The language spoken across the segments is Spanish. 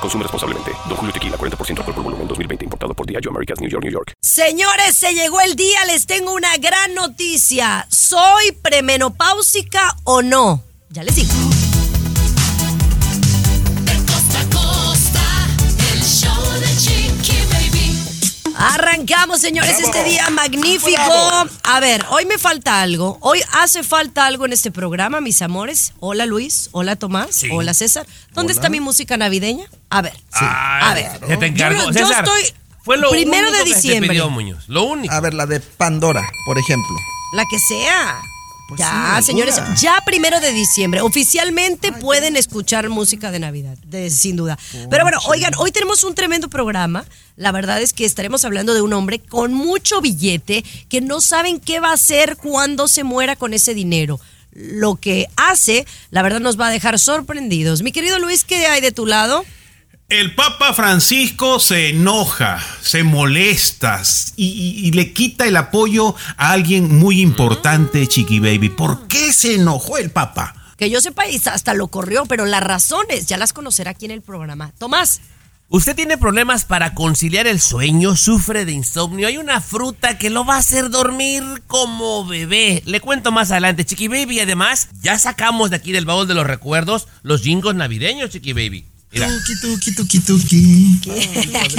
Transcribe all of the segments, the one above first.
Consume responsablemente. Don Julio Tequila, 40% alcohol por volumen, 2020. Importado por Diageo Americas, New York, New York. Señores, se llegó el día. Les tengo una gran noticia. ¿Soy premenopáusica o no? Ya les digo. Arrancamos, señores, este día magnífico. A ver, hoy me falta algo. Hoy hace falta algo en este programa, mis amores. Hola Luis, hola Tomás, hola César. ¿Dónde está mi música navideña? A ver, a ver. Se te encargó. Yo, yo César, estoy fue lo primero único de que te diciembre. pidió Muñoz. Lo único. A ver, la de Pandora, por ejemplo. La que sea. Pues ya, sí, señores, ya primero de diciembre. Oficialmente pueden escuchar música de Navidad, de- sin duda. Pero bueno, oigan, hoy tenemos un tremendo programa. La verdad es que estaremos hablando de un hombre con mucho billete que no saben qué va a hacer cuando se muera con ese dinero. Lo que hace, la verdad, nos va a dejar sorprendidos. Mi querido Luis, ¿qué hay de tu lado? El Papa Francisco se enoja, se molesta y, y- y le quita el apoyo a alguien muy importante, Chiqui Baby. ¿Por qué se enojó el Papa? Que yo sepa, hasta lo corrió, pero las razones ya las conocerá aquí en el programa. Tomás. ¿Usted tiene problemas para conciliar el sueño? ¿Sufre de insomnio? Hay una fruta que lo va a hacer dormir como bebé. Le cuento más adelante, Chiqui Baby. Además, ya sacamos de aquí del baúl de los recuerdos los jingos navideños, Chiqui Baby. Mira. Tuki, tuki, tuki, tuki.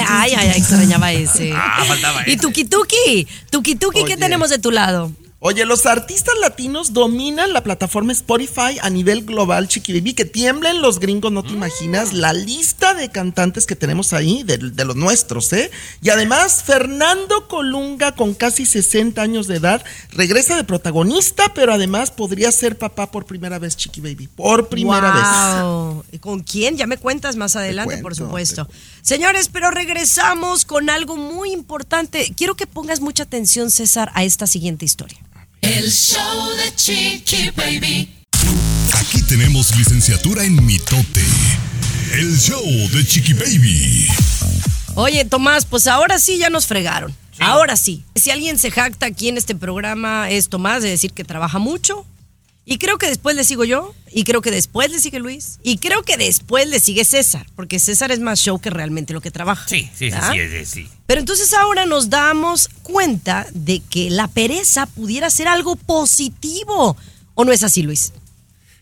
Ay, ay, ay, extrañaba ese. Ah, faltaba Y ese. Tuki Tuki, Tuki Tuki, ¿qué tenemos de tu lado? Oye, los artistas latinos dominan la plataforma Spotify a nivel global, Chiqui Baby. Que tiemblen los gringos, no te imaginas. La lista de cantantes que tenemos ahí, de, de los nuestros, ¿eh? Y además, Fernando Colunga, con casi 60 años de edad, regresa de protagonista, pero además podría ser papá por primera vez, Chiqui Baby. Por primera vez. Wow. ¿Y ¿Con quién? Ya me cuentas más adelante, por supuesto. Señores, pero regresamos con algo muy importante. Quiero que pongas mucha atención, César, a esta siguiente historia. El show de Chiqui Baby. Aquí tenemos licenciatura en mitote. El show de Chiqui Baby. Oye, Tomás, pues ahora sí ya nos fregaron. Ahora sí. Si alguien se jacta aquí en este programa es Tomás de decir que trabaja mucho. Y creo que después le sigo yo. Y creo que después le sigue Luis. Y creo que después le sigue César. Porque César es más show que realmente lo que trabaja. Sí, sí, sí, sí, sí. Pero entonces ahora nos damos cuenta de que la pereza pudiera ser algo positivo. ¿O no es así, Luis?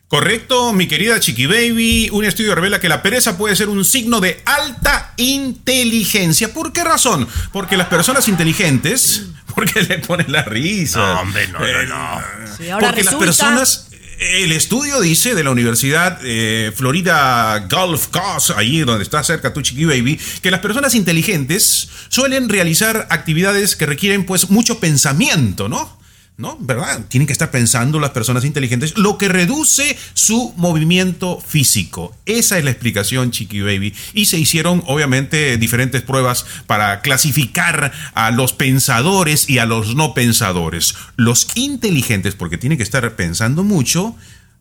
Correcto, mi querida Chiqui Baby. Un estudio revela que la pereza puede ser un signo de alta inteligencia. ¿Por qué razón? Porque las personas inteligentes. Porque le ponen la risa. No, hombre, no, no, no. Sí, ahora Porque resulta- las personas. El estudio dice de la Universidad eh, Florida Gulf Coast, ahí donde está cerca tu Chiqui Baby, que las personas inteligentes suelen realizar actividades que requieren pues mucho pensamiento, ¿no? ¿No? ¿Verdad? Tienen que estar pensando las personas inteligentes, lo que reduce su movimiento físico. Esa es la explicación, Chiqui Baby. Y se hicieron, obviamente, diferentes pruebas para clasificar a los pensadores y a los no pensadores. Los inteligentes, porque tienen que estar pensando mucho,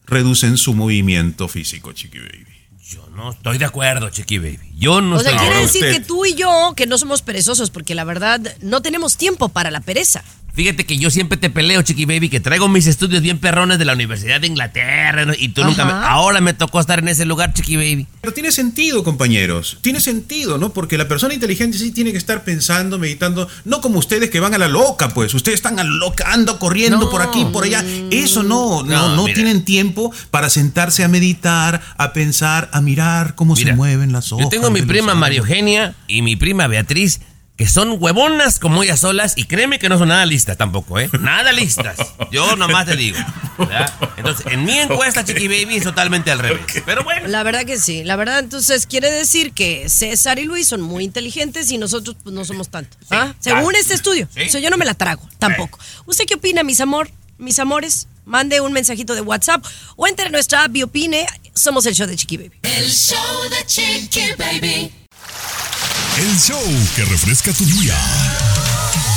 reducen su movimiento físico, Chiqui Baby. Yo no estoy de acuerdo, Chiqui Baby. Yo no O sea, estoy quiere Ahora decir usted. que tú y yo, que no somos perezosos, porque la verdad no tenemos tiempo para la pereza. Fíjate que yo siempre te peleo, Chiqui Baby, que traigo mis estudios bien perrones de la Universidad de Inglaterra ¿no? y tú nunca me... Ahora me tocó estar en ese lugar, Chiqui Baby. Pero tiene sentido, compañeros. Tiene sentido, ¿no? Porque la persona inteligente sí tiene que estar pensando, meditando, no como ustedes que van a la loca, pues. Ustedes están a la loca, ando corriendo No. por aquí, por allá. Eso no, no, No, tienen tiempo para sentarse a meditar, a pensar, a mirar cómo se mueven las hojas. Yo tengo mi prima. María Eugenia y mi prima Beatriz, que son huevonas como ellas solas, y créeme que no son nada listas tampoco, ¿eh? Nada listas. Yo nomás te digo. ¿verdad? Entonces, en mi encuesta, Chiqui Baby, es totalmente al revés. Pero bueno. La verdad que sí. La verdad, entonces quiere decir que César y Luis son muy inteligentes y nosotros pues, no somos tanto. ¿Ah? Según claro. este estudio. Sí. O sea, yo no me la trago, tampoco. ¿Usted qué opina, mis amor? Mis amores, mande un mensajito de WhatsApp o entre a nuestra app y opine. Somos el show de Chiqui Baby. El show de Chiqui Baby. El show que refresca tu día.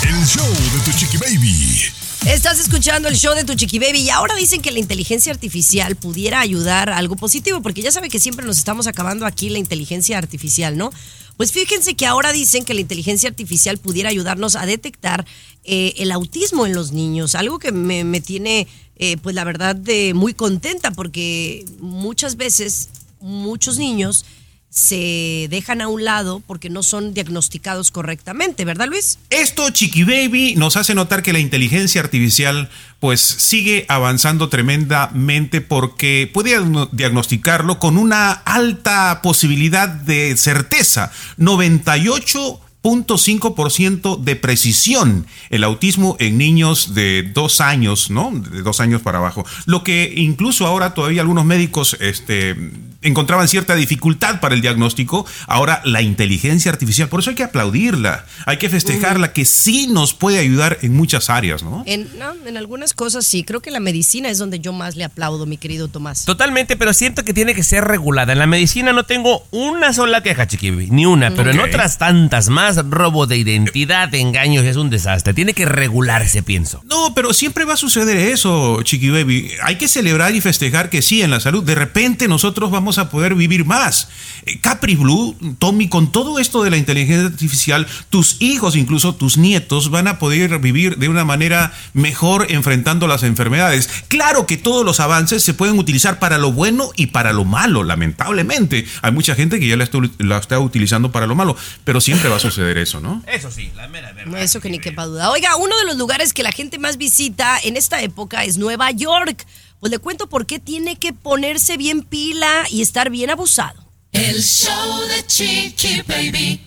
El show de tu chiqui baby. Estás escuchando el show de tu chiqui baby y ahora dicen que la inteligencia artificial pudiera ayudar a algo positivo, porque ya sabe que siempre nos estamos acabando aquí la inteligencia artificial, ¿no? Pues fíjense que ahora dicen que la inteligencia artificial pudiera ayudarnos a detectar eh, el autismo en los niños, algo que me, tiene, eh, pues la verdad, de muy contenta, porque muchas veces muchos niños se dejan a un lado porque no son diagnosticados correctamente, ¿verdad Luis? Esto, Chiqui Baby, nos hace notar que la inteligencia artificial pues sigue avanzando tremendamente porque puede diagno- diagnosticarlo con una alta posibilidad de certeza, 98.5% de precisión el autismo en niños de dos años, ¿no? De dos años para abajo. Lo que incluso ahora todavía algunos médicos este, encontraban cierta dificultad para el diagnóstico, ahora la inteligencia artificial, por eso hay que aplaudirla, hay que festejarla, que sí nos puede ayudar en muchas áreas, ¿no? En, no, en algunas cosas sí, creo que la medicina es donde yo más le aplaudo, mi querido Tomás. Totalmente, pero siento que tiene que ser regulada. En la medicina no tengo una sola queja, chiquibi, ni una, pero en otras tantas más, robo de identidad, engaños, es un desastre. Tiene que regularse, pienso. No, pero siempre va a suceder eso, Chiqui Baby. Hay que celebrar y festejar que sí, en la salud, de repente nosotros vamos a poder vivir más. Eh, Capri Blue, Tommy, con todo esto de la inteligencia artificial, tus hijos, incluso tus nietos, van a poder vivir de una manera mejor enfrentando las enfermedades. Claro que todos los avances se pueden utilizar para lo bueno y para lo malo, lamentablemente. Hay mucha gente que ya la está, la está utilizando para lo malo, pero siempre va a suceder eso, ¿no? Eso sí, la mera verdad. Eso que ni quepa duda. Oiga, uno de los lugares que la gente más visita en esta época es Nueva York. Pues le cuento por qué tiene que ponerse bien pila y estar bien abusado. El show de Chiqui Baby.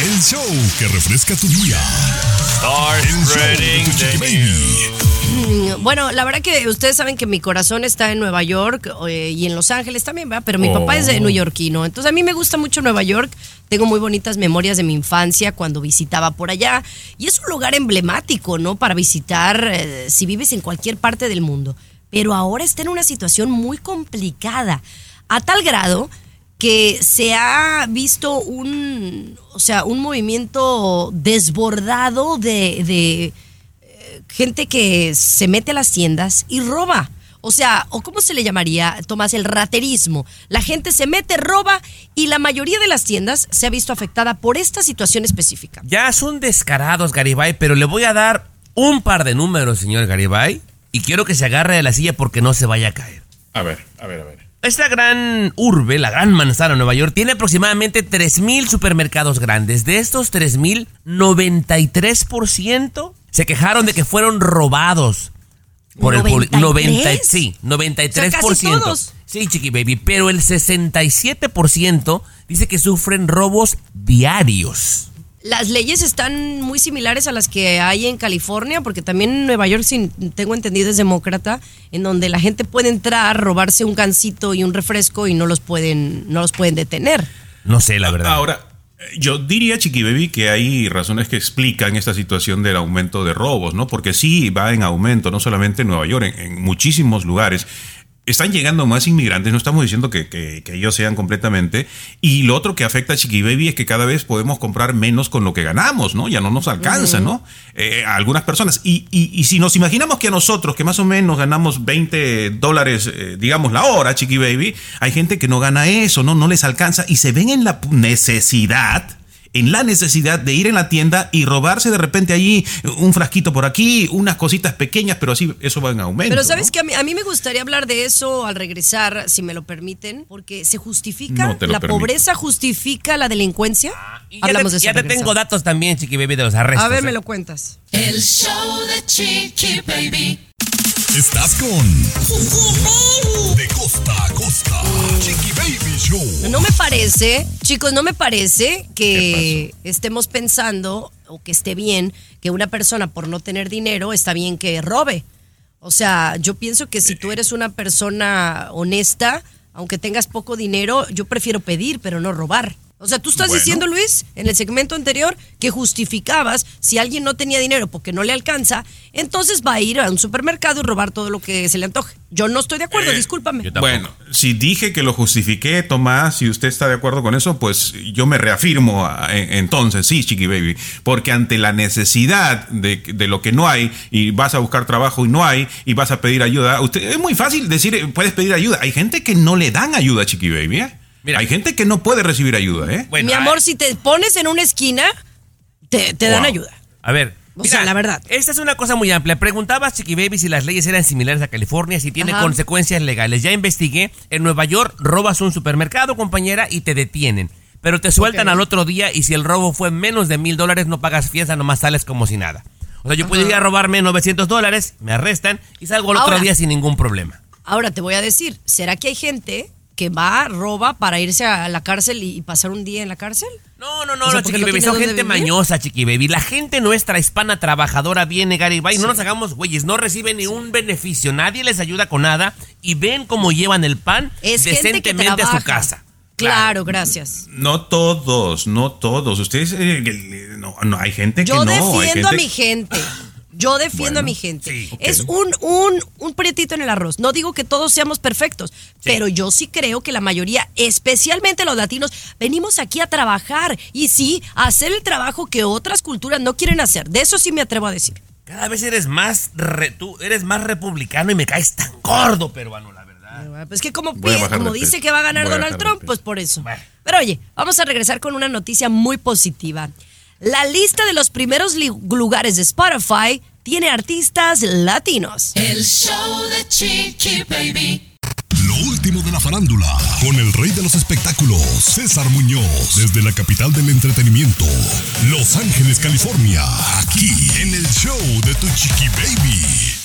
El show que refresca tu día. El show de chiqui baby. Bueno, la verdad que ustedes saben que mi corazón está en Nueva York eh, y en Los Ángeles también, ¿verdad? Pero mi papá es de neoyorquino. Entonces a mí me gusta mucho Nueva York. Tengo muy bonitas memorias de mi infancia cuando visitaba por allá. Y es un lugar emblemático, ¿no? Para visitar eh, si vives en cualquier parte del mundo. Pero ahora está en una situación muy complicada. A tal grado que se ha visto un, o sea, un movimiento desbordado de, de gente que se mete a las tiendas y roba. O sea, o cómo se le llamaría, Tomás, el raterismo. La gente se mete, roba y la mayoría de las tiendas se ha visto afectada por esta situación específica. Ya son descarados, Garibay, pero le voy a dar un par de números, señor Garibay, y quiero que se agarre de la silla porque no se vaya a caer. A ver, a ver, a ver. Esta gran urbe, la gran manzana de Nueva York, tiene aproximadamente 3.000 supermercados grandes. De estos 3.000, 93% se quejaron de que fueron robados. Por el público. 90, ¿93? sí, 93%. O sea, casi todos. Sí, Chiqui Baby, pero el 67% dice que sufren robos diarios. Las leyes están muy similares a las que hay en California, porque también en Nueva York, si tengo entendido, es demócrata, en donde la gente puede entrar, robarse un gansito y un refresco y no los pueden, no los pueden detener. No sé, la verdad. Ahora, yo diría, Chiqui Baby, que hay razones que explican esta situación del aumento de robos, ¿no? Porque sí va en aumento, no solamente en Nueva York, en, en muchísimos lugares. Están llegando más inmigrantes, no estamos diciendo que, que- que ellos sean completamente. Y lo otro que afecta a Chiqui Baby es que cada vez podemos comprar menos con lo que ganamos, ¿no? Ya no nos alcanza, ¿no? Eh, a algunas personas. Y, y- y si nos imaginamos que a nosotros, que más o menos ganamos 20 dólares, eh, digamos, la hora, Chiqui Baby, hay gente que no gana eso, ¿no? No les alcanza y se ven en la necesidad en la necesidad de ir en la tienda y robarse de repente allí un frasquito por aquí, unas cositas pequeñas, pero así eso va en aumento. Pero sabes ¿no? que a mí, a mí me gustaría hablar de eso al regresar, si me lo permiten, porque se justifica, No la permito. pobreza justifica la delincuencia. Y ya te, de eso. ya al te regresar. tengo datos también, Chiqui Baby, de los arrestos. A ver, ¿eh? me lo cuentas. El show de Chiqui Baby. Estás con De costa a costa. Chiqui Baby Show. No me parece, chicos, no me parece que estemos pensando o que esté bien que una persona por no tener dinero está bien que robe. O sea, yo pienso que si tú eres una persona honesta, aunque tengas poco dinero, yo prefiero pedir, pero no robar. O sea, tú estás Bueno. diciendo, Luis, en el segmento anterior, que justificabas si alguien no tenía dinero porque no le alcanza, entonces va a ir a un supermercado y robar todo lo que se le antoje. Yo no estoy de acuerdo, Eh, discúlpame. Bueno, si dije que lo justifiqué, Tomás, si usted está de acuerdo con eso, pues yo me reafirmo a- en- entonces, sí, Chiqui Baby, porque ante la necesidad de, de lo que no hay y vas a buscar trabajo y no hay y vas a pedir ayuda, usted es muy fácil decir, puedes pedir ayuda. Hay gente que no le dan ayuda, Chiqui Baby, ¿eh? Mira. Hay gente que no puede recibir ayuda, ¿eh? Bueno, Mi a- amor, si te pones en una esquina, te, te dan Wow. ayuda. A ver. O sea, la verdad. Esta es una cosa muy amplia. Preguntabas, Chiqui Baby, si las leyes eran similares a California, si tiene Ajá. consecuencias legales. Ya investigué. En Nueva York robas un supermercado, compañera, y te detienen. Pero te sueltan al otro día y si el robo fue menos de mil dólares, no pagas fianza, nomás sales como si nada. O sea, yo puedo ir a robarme 900 dólares, me arrestan y salgo el otro día sin ningún problema. Ahora te voy a decir, ¿será que hay gente que va, roba para irse a la cárcel y, y pasar un día en la cárcel? No, no, no, O sea, no, porque Chiqui no Baby, tiene son gente vivir. mañosa, Chiqui Baby. La gente nuestra hispana trabajadora viene, Gary Bay, no nos hagamos güeyes, no reciben ni un beneficio, nadie les ayuda con nada y ven cómo llevan el pan Es decentemente a su casa. Claro, gracias. No todos, no todos. Ustedes, eh, no, no, hay gente Yo que no. hay defiendo a gente- mi gente. Yo defiendo a mi gente. sí. Es un, un, un prietito en el arroz. No digo que todos seamos perfectos, pero yo sí creo que la mayoría, especialmente los latinos, venimos aquí a trabajar y sí, a hacer el trabajo que otras culturas no quieren hacer. De eso sí me atrevo a decir. Cada vez eres más, re- tú eres más republicano y me caes tan gordo, peruano, la verdad. Pues que como, como dice peso. que va a ganar Voy Donald Trump, pues por eso. Bueno. Pero oye, vamos a regresar con una noticia muy positiva. La lista de los primeros lugares de Spotify tiene artistas latinos. El show de Chiqui Baby. Lo último de la farándula, con el rey de los espectáculos, César Muñoz, desde la capital del entretenimiento, Los Ángeles, California, aquí en el show de Tu Chiqui Baby.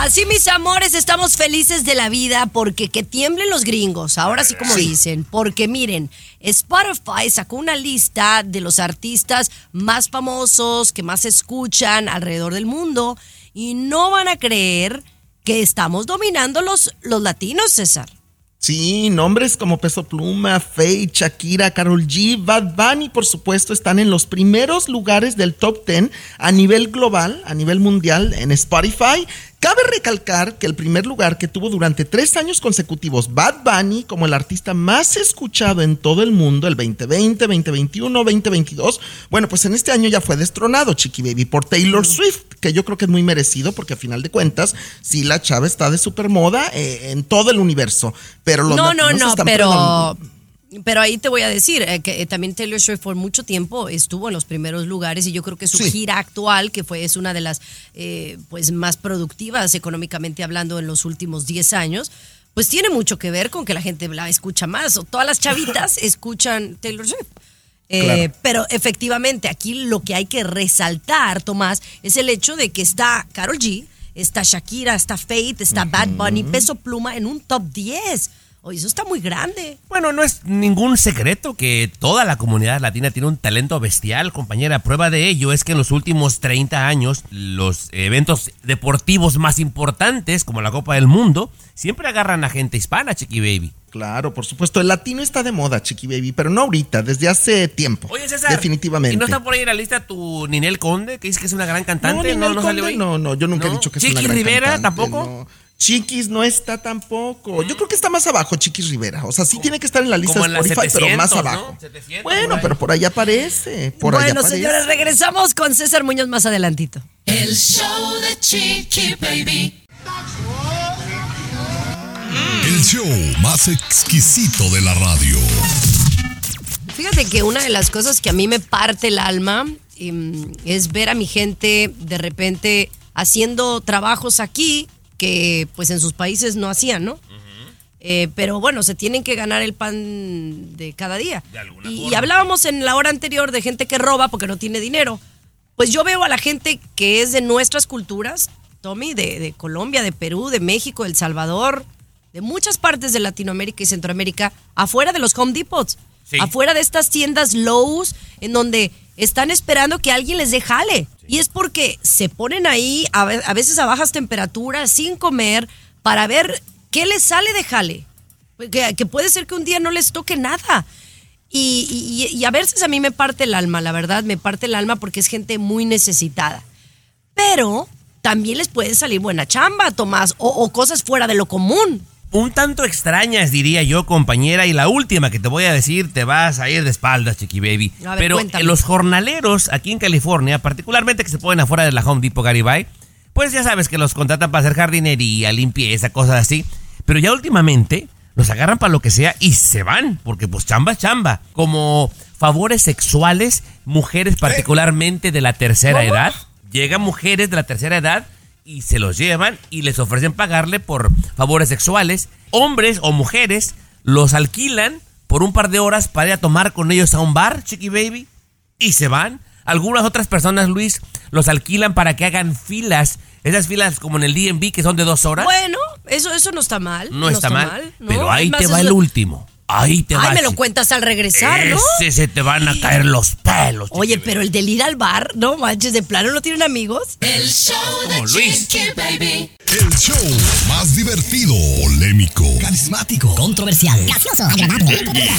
Así, mis amores, estamos felices de la vida porque que tiemblen los gringos, ahora sí como dicen, porque miren, Spotify sacó una lista de los artistas más famosos, que más se escuchan alrededor del mundo y no van a creer que estamos dominando los, los latinos, César. Sí, nombres como Peso Pluma, Faye, Shakira, Carol G, Bad Bunny, por supuesto, están en los primeros lugares del top 10 a nivel global, a nivel mundial en Spotify. Cabe recalcar que el primer lugar que tuvo durante tres años consecutivos Bad Bunny como el artista más escuchado en todo el mundo, el 2020, 2021, 2022, bueno, pues en este año ya fue destronado, Chiqui Baby, por Taylor Swift, que yo creo que es muy merecido porque a final de cuentas, sí, la chava está de supermoda eh, en todo el universo, pero los no, no, no, están pero. Pero ahí te voy a decir eh, que eh, también Taylor Swift por mucho tiempo estuvo en los primeros lugares y yo creo que su Sí. gira actual, que fue es una de las eh, pues más productivas económicamente hablando en los últimos 10 años, pues tiene mucho que ver con que la gente la escucha más o todas las chavitas escuchan Taylor Swift. Claro. Pero efectivamente aquí lo que hay que resaltar, Tomás, es el hecho de que está Carol G, está Shakira, está Faith, está Bad Bunny, Peso Pluma en un top 10. Oye, eso está muy grande. Bueno, no es ningún secreto que toda la comunidad latina tiene un talento bestial, compañera. Prueba de ello es que en los últimos 30 años los eventos deportivos más importantes, como la Copa del Mundo, siempre agarran a gente hispana, Chiqui Baby. Claro, por supuesto, el latino está de moda, Chiqui Baby, pero no ahorita, desde hace tiempo. Oye, César. Definitivamente. ¿Y no está por ahí en la lista tu Ninel Conde, que dice que es una gran No, cantante? Ninel no, Conde, salió ahí? no, no, yo nunca he ¿No? dicho que es Chiqui una gran Rivera cantante, tampoco. Chiquis no está tampoco. Yo creo que está más abajo Chiquis Rivera. O sea, sí tiene que estar en la lista de Spotify, pero más 700, ¿no? abajo. 700 bueno, por pero por ahí aparece. Por ahí bueno, aparece. señores, regresamos con César Muñoz más adelantito. El show de Chiqui Baby. El show más exquisito de la radio. Fíjate que una de las cosas que a mí me parte el alma em, es ver a mi gente de repente haciendo trabajos aquí que pues en sus países no hacían, ¿no? Eh, pero bueno, se tienen que ganar el pan de cada día. De alguna y, y hablábamos en la hora anterior de gente que roba porque no tiene dinero. Pues yo veo a la gente que es de nuestras culturas, Tommy, de, de Colombia, de Perú, de México, El Salvador, de muchas partes de Latinoamérica y Centroamérica, afuera de los Home Depots, Sí. afuera de estas tiendas Lowe's, en donde están esperando que alguien les dé jale. Y es porque se ponen ahí a, ve- a veces a bajas temperaturas, sin comer, para ver qué les sale de jale. Que, que puede ser que un día no les toque nada. Y, y- y a veces a mí me parte el alma, la verdad, me parte el alma porque es gente muy necesitada. Pero también les puede salir buena chamba, Tomás, o, o cosas fuera de lo común. Un tanto extrañas, diría yo, compañera, y la última que te voy a decir, te vas a ir de espaldas, Chiqui Baby. Ver, Pero cuéntame. los jornaleros aquí en California, particularmente que se ponen afuera de la Home Depot Garibay, pues ya sabes que los contratan para hacer jardinería, limpieza, cosas así. Pero ya últimamente los agarran para lo que sea y se van, porque pues chamba es chamba. Como favores sexuales, mujeres particularmente de la tercera ¿Cómo? edad. Llegan mujeres de la tercera edad y se los llevan y les ofrecen pagarle por favores sexuales. Hombres o mujeres los alquilan por un par de horas para ir a tomar con ellos a un bar, Chiqui Baby, y se van. Algunas otras personas, Luis, los alquilan para que hagan filas. Esas filas como en el DMV que son de dos horas. Bueno, eso, eso no está mal. no, está, mal. ¿no? Pero ahí te va eso- el último. Ahí te. Ay, me lo cuentas al regresar, ¿no? Ese se te van a caer los pelos. Oye, pero el del ir al bar, no manches, de plano no tienen amigos. El show de Luis. Chiqui Baby. El show más divertido, polémico, carismático, controversial, gracioso, agradable.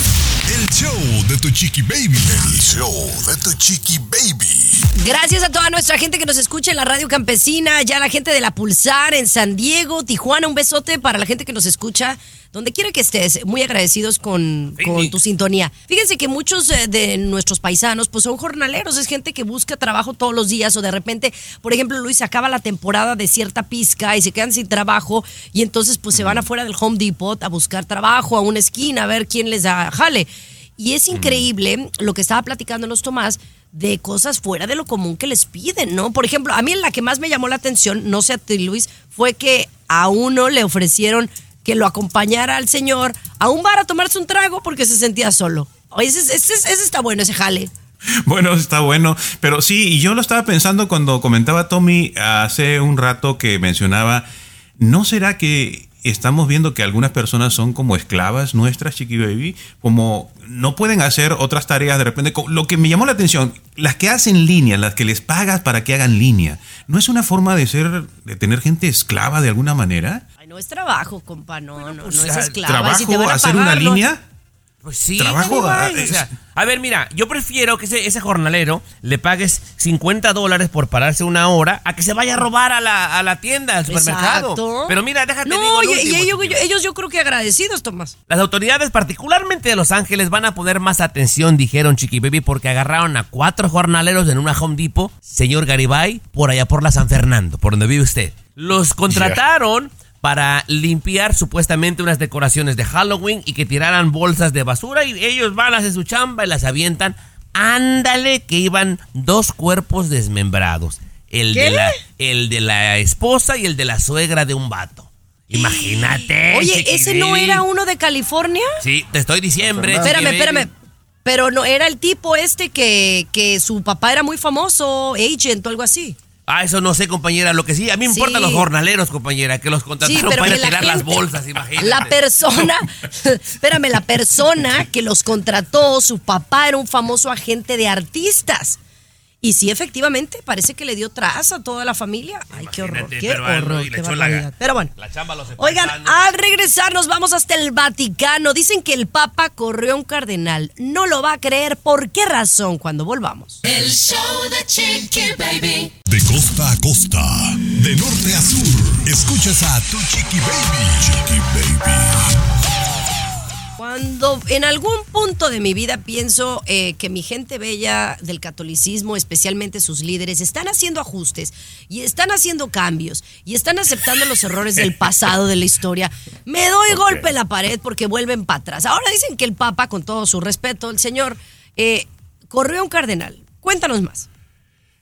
el show de tu chiqui baby. El show de tu chiqui baby. Gracias a toda nuestra gente que nos escucha en la radio campesina, ya la gente de la Pulsar en San Diego, Tijuana, un besote para la gente que nos escucha. Donde quiera que estés, muy agradecidos con, con tu sintonía. Fíjense que muchos eh, de nuestros paisanos pues son jornaleros, es gente que busca trabajo todos los días o de repente, por ejemplo, Luis, acaba la temporada de cierta pizca y se quedan sin trabajo y entonces pues se van afuera del Home Depot a buscar trabajo, a una esquina, a ver quién les da jale. Y es increíble lo que estaba platicándonos Tomás de cosas fuera de lo común que les piden, ¿no? Por ejemplo, a mí la que más me llamó la atención, no sé a ti Luis, fue que a uno le ofrecieron que lo acompañara al señor a un bar a tomarse un trago porque se sentía solo. Ese, está bueno, ese jale. Bueno, está bueno, pero sí, y yo lo estaba pensando cuando comentaba Tommy hace un rato que mencionaba, ¿no será que estamos viendo que algunas personas son como esclavas nuestras, Chiqui Baby? Como no pueden hacer otras tareas de repente. Lo que me llamó la atención, las que hacen línea, las que les pagas para que hagan línea, ¿no es una forma de ser, de tener gente esclava de alguna manera? No es trabajo, compa, no, no, pues, no es esclava. ¿Trabajo, Si te van a hacer pagar, una no- línea? Pues sí, Trabajo, ah, o sea, es- a ver, mira, yo prefiero que ese, ese jornalero le pagues 50 dólares por pararse una hora a que se vaya a robar a la, a la tienda, al supermercado. Exacto. Pero mira, déjate No, digo el y- ellos, chiquillo. ellos yo creo que agradecidos, Tomás. Las autoridades, particularmente de Los Ángeles, van a poner más atención, dijeron Chiqui Baby, porque agarraron a cuatro jornaleros en una Home Depot, señor Garibay, por allá por la San Fernando, por donde vive usted. Los contrataron para limpiar supuestamente unas decoraciones de Halloween y que tiraran bolsas de basura y ellos van a hacer su chamba y las avientan. Ándale, que iban dos cuerpos desmembrados. El, ¿Qué? de la, el de la esposa y el de la suegra de un vato. Imagínate. Oye, ¿ese no era uno de California? Sí, te estoy diciembre. Espérame, espérame. Pero no, era el tipo este que, que su papá era muy famoso, agent o algo así. Ah, eso no sé, compañera. Lo que sí, a mí me Sí. importan los jornaleros, compañera, que los contrataron Sí, para que la tirar las gente- bolsas, imagínate. La persona, espérame, la persona que los contrató, su papá era un famoso agente de artistas. Y sí, efectivamente, parece que le dio traza a toda la familia. Ay, qué horror, qué pero, horror, y le qué echó la-. Pero bueno. la chamba los Oigan, al regresar nos vamos hasta el Vaticano. Dicen que el Papa corrió a un cardenal. No lo va a creer. ¿Por qué razón? Cuando volvamos. El show de Chiqui Baby. De costa a costa, de norte a sur, escuchas a tu chiqui baby. Chiqui baby. Cuando en algún punto de mi vida pienso eh, que mi gente bella del catolicismo, especialmente sus líderes, están haciendo ajustes y están haciendo cambios y están aceptando los errores del pasado de la historia, me doy golpe en la pared porque vuelven para atrás. Ahora dicen que el Papa, con todo su respeto, el señor, eh, corrió a un cardenal. Cuéntanos más.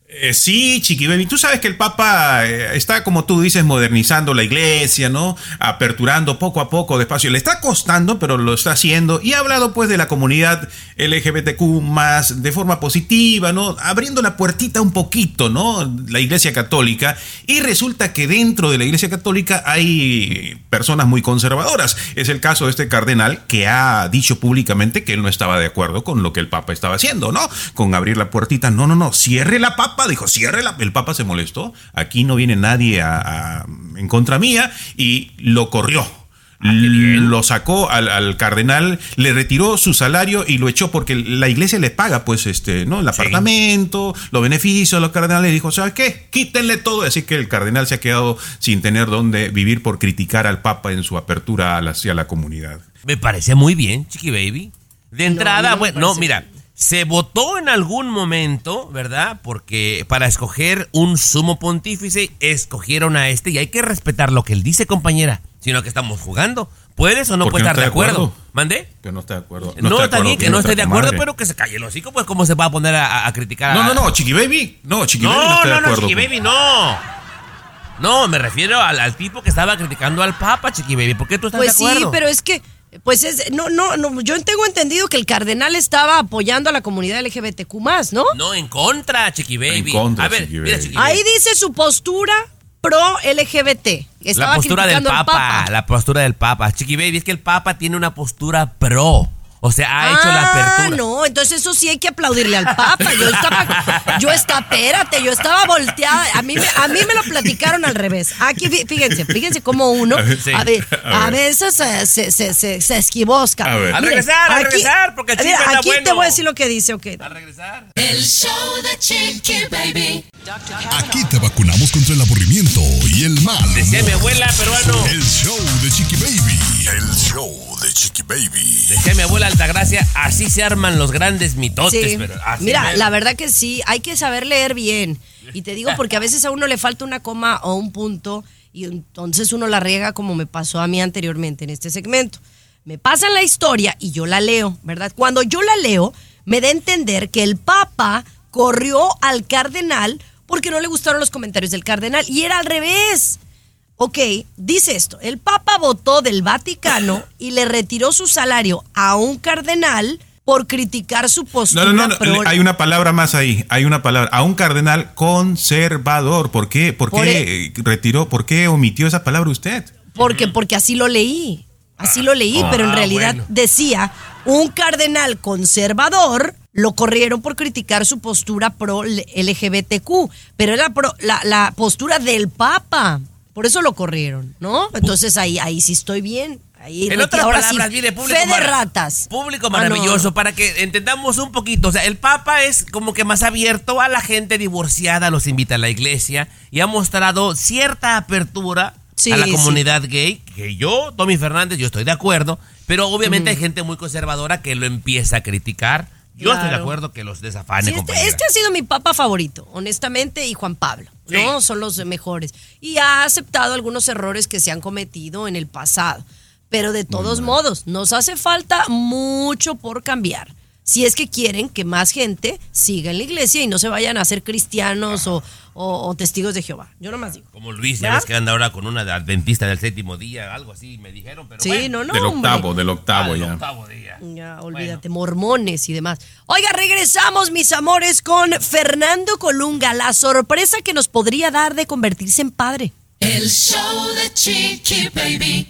Eh, sí, Chiqui Baby, tú sabes que el Papa eh, está, como tú dices, modernizando la iglesia, ¿no? Aperturando poco a poco, despacio. Le está costando, pero lo está haciendo. Y ha hablado, pues, de la comunidad LGBTQ más de forma positiva, ¿no? Abriendo la puertita un poquito, ¿no? La iglesia católica. Y resulta que dentro de la iglesia católica hay personas muy conservadoras. Es el caso de este cardenal que ha dicho públicamente que él no estaba de acuerdo con lo que el Papa estaba haciendo, ¿no? Con abrir la puertita. No, no, no. Cierre la Papa. Dijo, cierre la. El Papa se molestó. Aquí no viene nadie a- a- en contra mía y lo corrió. lo sacó al, al cardenal, le retiró su salario y lo echó porque la iglesia le paga, pues, este, ¿no? El apartamento, los beneficios a los cardenales. Dijo, ¿sabes qué? Quítenle todo. Así que el cardenal se ha quedado sin tener dónde vivir por criticar al Papa en su apertura a la- hacia la comunidad. Me parece muy bien, Chiqui Baby. De entrada, no bueno, no, mira, se votó en algún momento, ¿verdad? Porque para escoger un sumo pontífice, escogieron a este y hay que respetar lo que él dice, compañera. Sino que estamos jugando. ¿Puedes o no ¿Por qué puedes no estar de acuerdo? acuerdo? ¿Mandé? Que no está de acuerdo. No, está bien que no esté de acuerdo, pero que se calle el hocico, pues cómo se va a poner a, a criticar a... No, no, no, Chiqui Baby. No, Chiqui Baby no No, está de no, no. Chiqui Baby, no. No, me refiero al, al tipo que estaba criticando al Papa, Chiqui Baby. ¿Por qué tú estás Pues de acuerdo? sí, pero es que, pues es, no, no, no, yo tengo entendido que el cardenal estaba apoyando a la comunidad LGBTQ ¿no? No, en contra, Chiqui Baby. En contra, a ver, Chiqui mira, Baby. Chiqui Baby. Ahí dice su postura pro LGBT. Estaba La postura del al Papa, la postura del Papa. Chiqui Baby, es que el Papa tiene una postura pro. O sea, ha hecho la Ah, apertura. no, entonces eso sí hay que aplaudirle al Papa. Yo estaba, yo estaba, espérate, yo estaba volteada. A mí, me, a mí me lo platicaron al revés. Aquí, fí- fíjense, fíjense cómo uno Sí. a, ver, A a veces se, se, se, se- se esquivosca. A ver. Regresar, al regresar, porque el mira, aquí te voy a decir lo que dice, ok. A regresar. El show de Chiqui Baby. Aquí te vacunamos contra el aburrimiento y el mal. Decía mi abuela peruano. El show de Chiqui Baby. El show de Chiqui Baby. Decía mi abuela Altagracia, así se arman los grandes mitotes. Sí. pero así Mira, la verdad que sí, hay que saber leer bien. Y te digo porque a veces a uno le falta una coma o un punto y entonces uno la riega como me pasó a mí anteriormente en este segmento. Me pasan la historia y yo la leo, ¿verdad? Cuando yo la leo, me da a entender que el Papa corrió al cardenal porque no le gustaron los comentarios del cardenal y era al revés. Ok, dice esto, el Papa votó del Vaticano y le retiró su salario a un cardenal por criticar su postura. No, no, no, pro- hay una palabra más ahí, hay una palabra, a un cardenal conservador. ¿Por qué? ¿Por Por qué eh, retiró, por qué omitió esa palabra usted? Porque, porque así lo leí. Así lo leí, pero en Ah, realidad bueno. decía un cardenal conservador lo corrieron por criticar su postura pro LGBTQ, pero era la postura del Papa. Por eso lo corrieron, ¿no? Entonces ahí, ahí sí estoy bien. Ahí En otras ahora palabras, sí, mire, público, fe de ratas. público Ah, no. maravilloso, para que entendamos un poquito. O sea, el Papa es como que más abierto a la gente divorciada, los invita a la iglesia y ha mostrado cierta apertura Sí, a la sí. comunidad gay, que yo, Tommy Fernández, yo estoy de acuerdo, pero obviamente hay gente muy conservadora que lo empieza a criticar. Yo estoy de acuerdo que los desafane, Sí, este, este ha sido mi papa favorito, honestamente, y Juan Pablo, ¿no? Son los mejores. Y ha aceptado algunos errores que se han cometido en el pasado. Pero de todos modos, nos hace falta mucho por cambiar. Si es que quieren que más gente siga en la iglesia y no se vayan a ser cristianos o, o- o testigos de Jehová. Yo nomás digo. Como Luis, ya ¿Verdad? ves que anda ahora con una adventista del séptimo día, algo así, me dijeron, pero Sí, bueno. no, no. del hombre. octavo, del Ah, octavo del ya. octavo día. Ya, olvídate, mormones y demás. Oiga, regresamos, mis amores, con Fernando Colunga, la sorpresa que nos podría dar de convertirse en padre. El show de Chiqui Baby.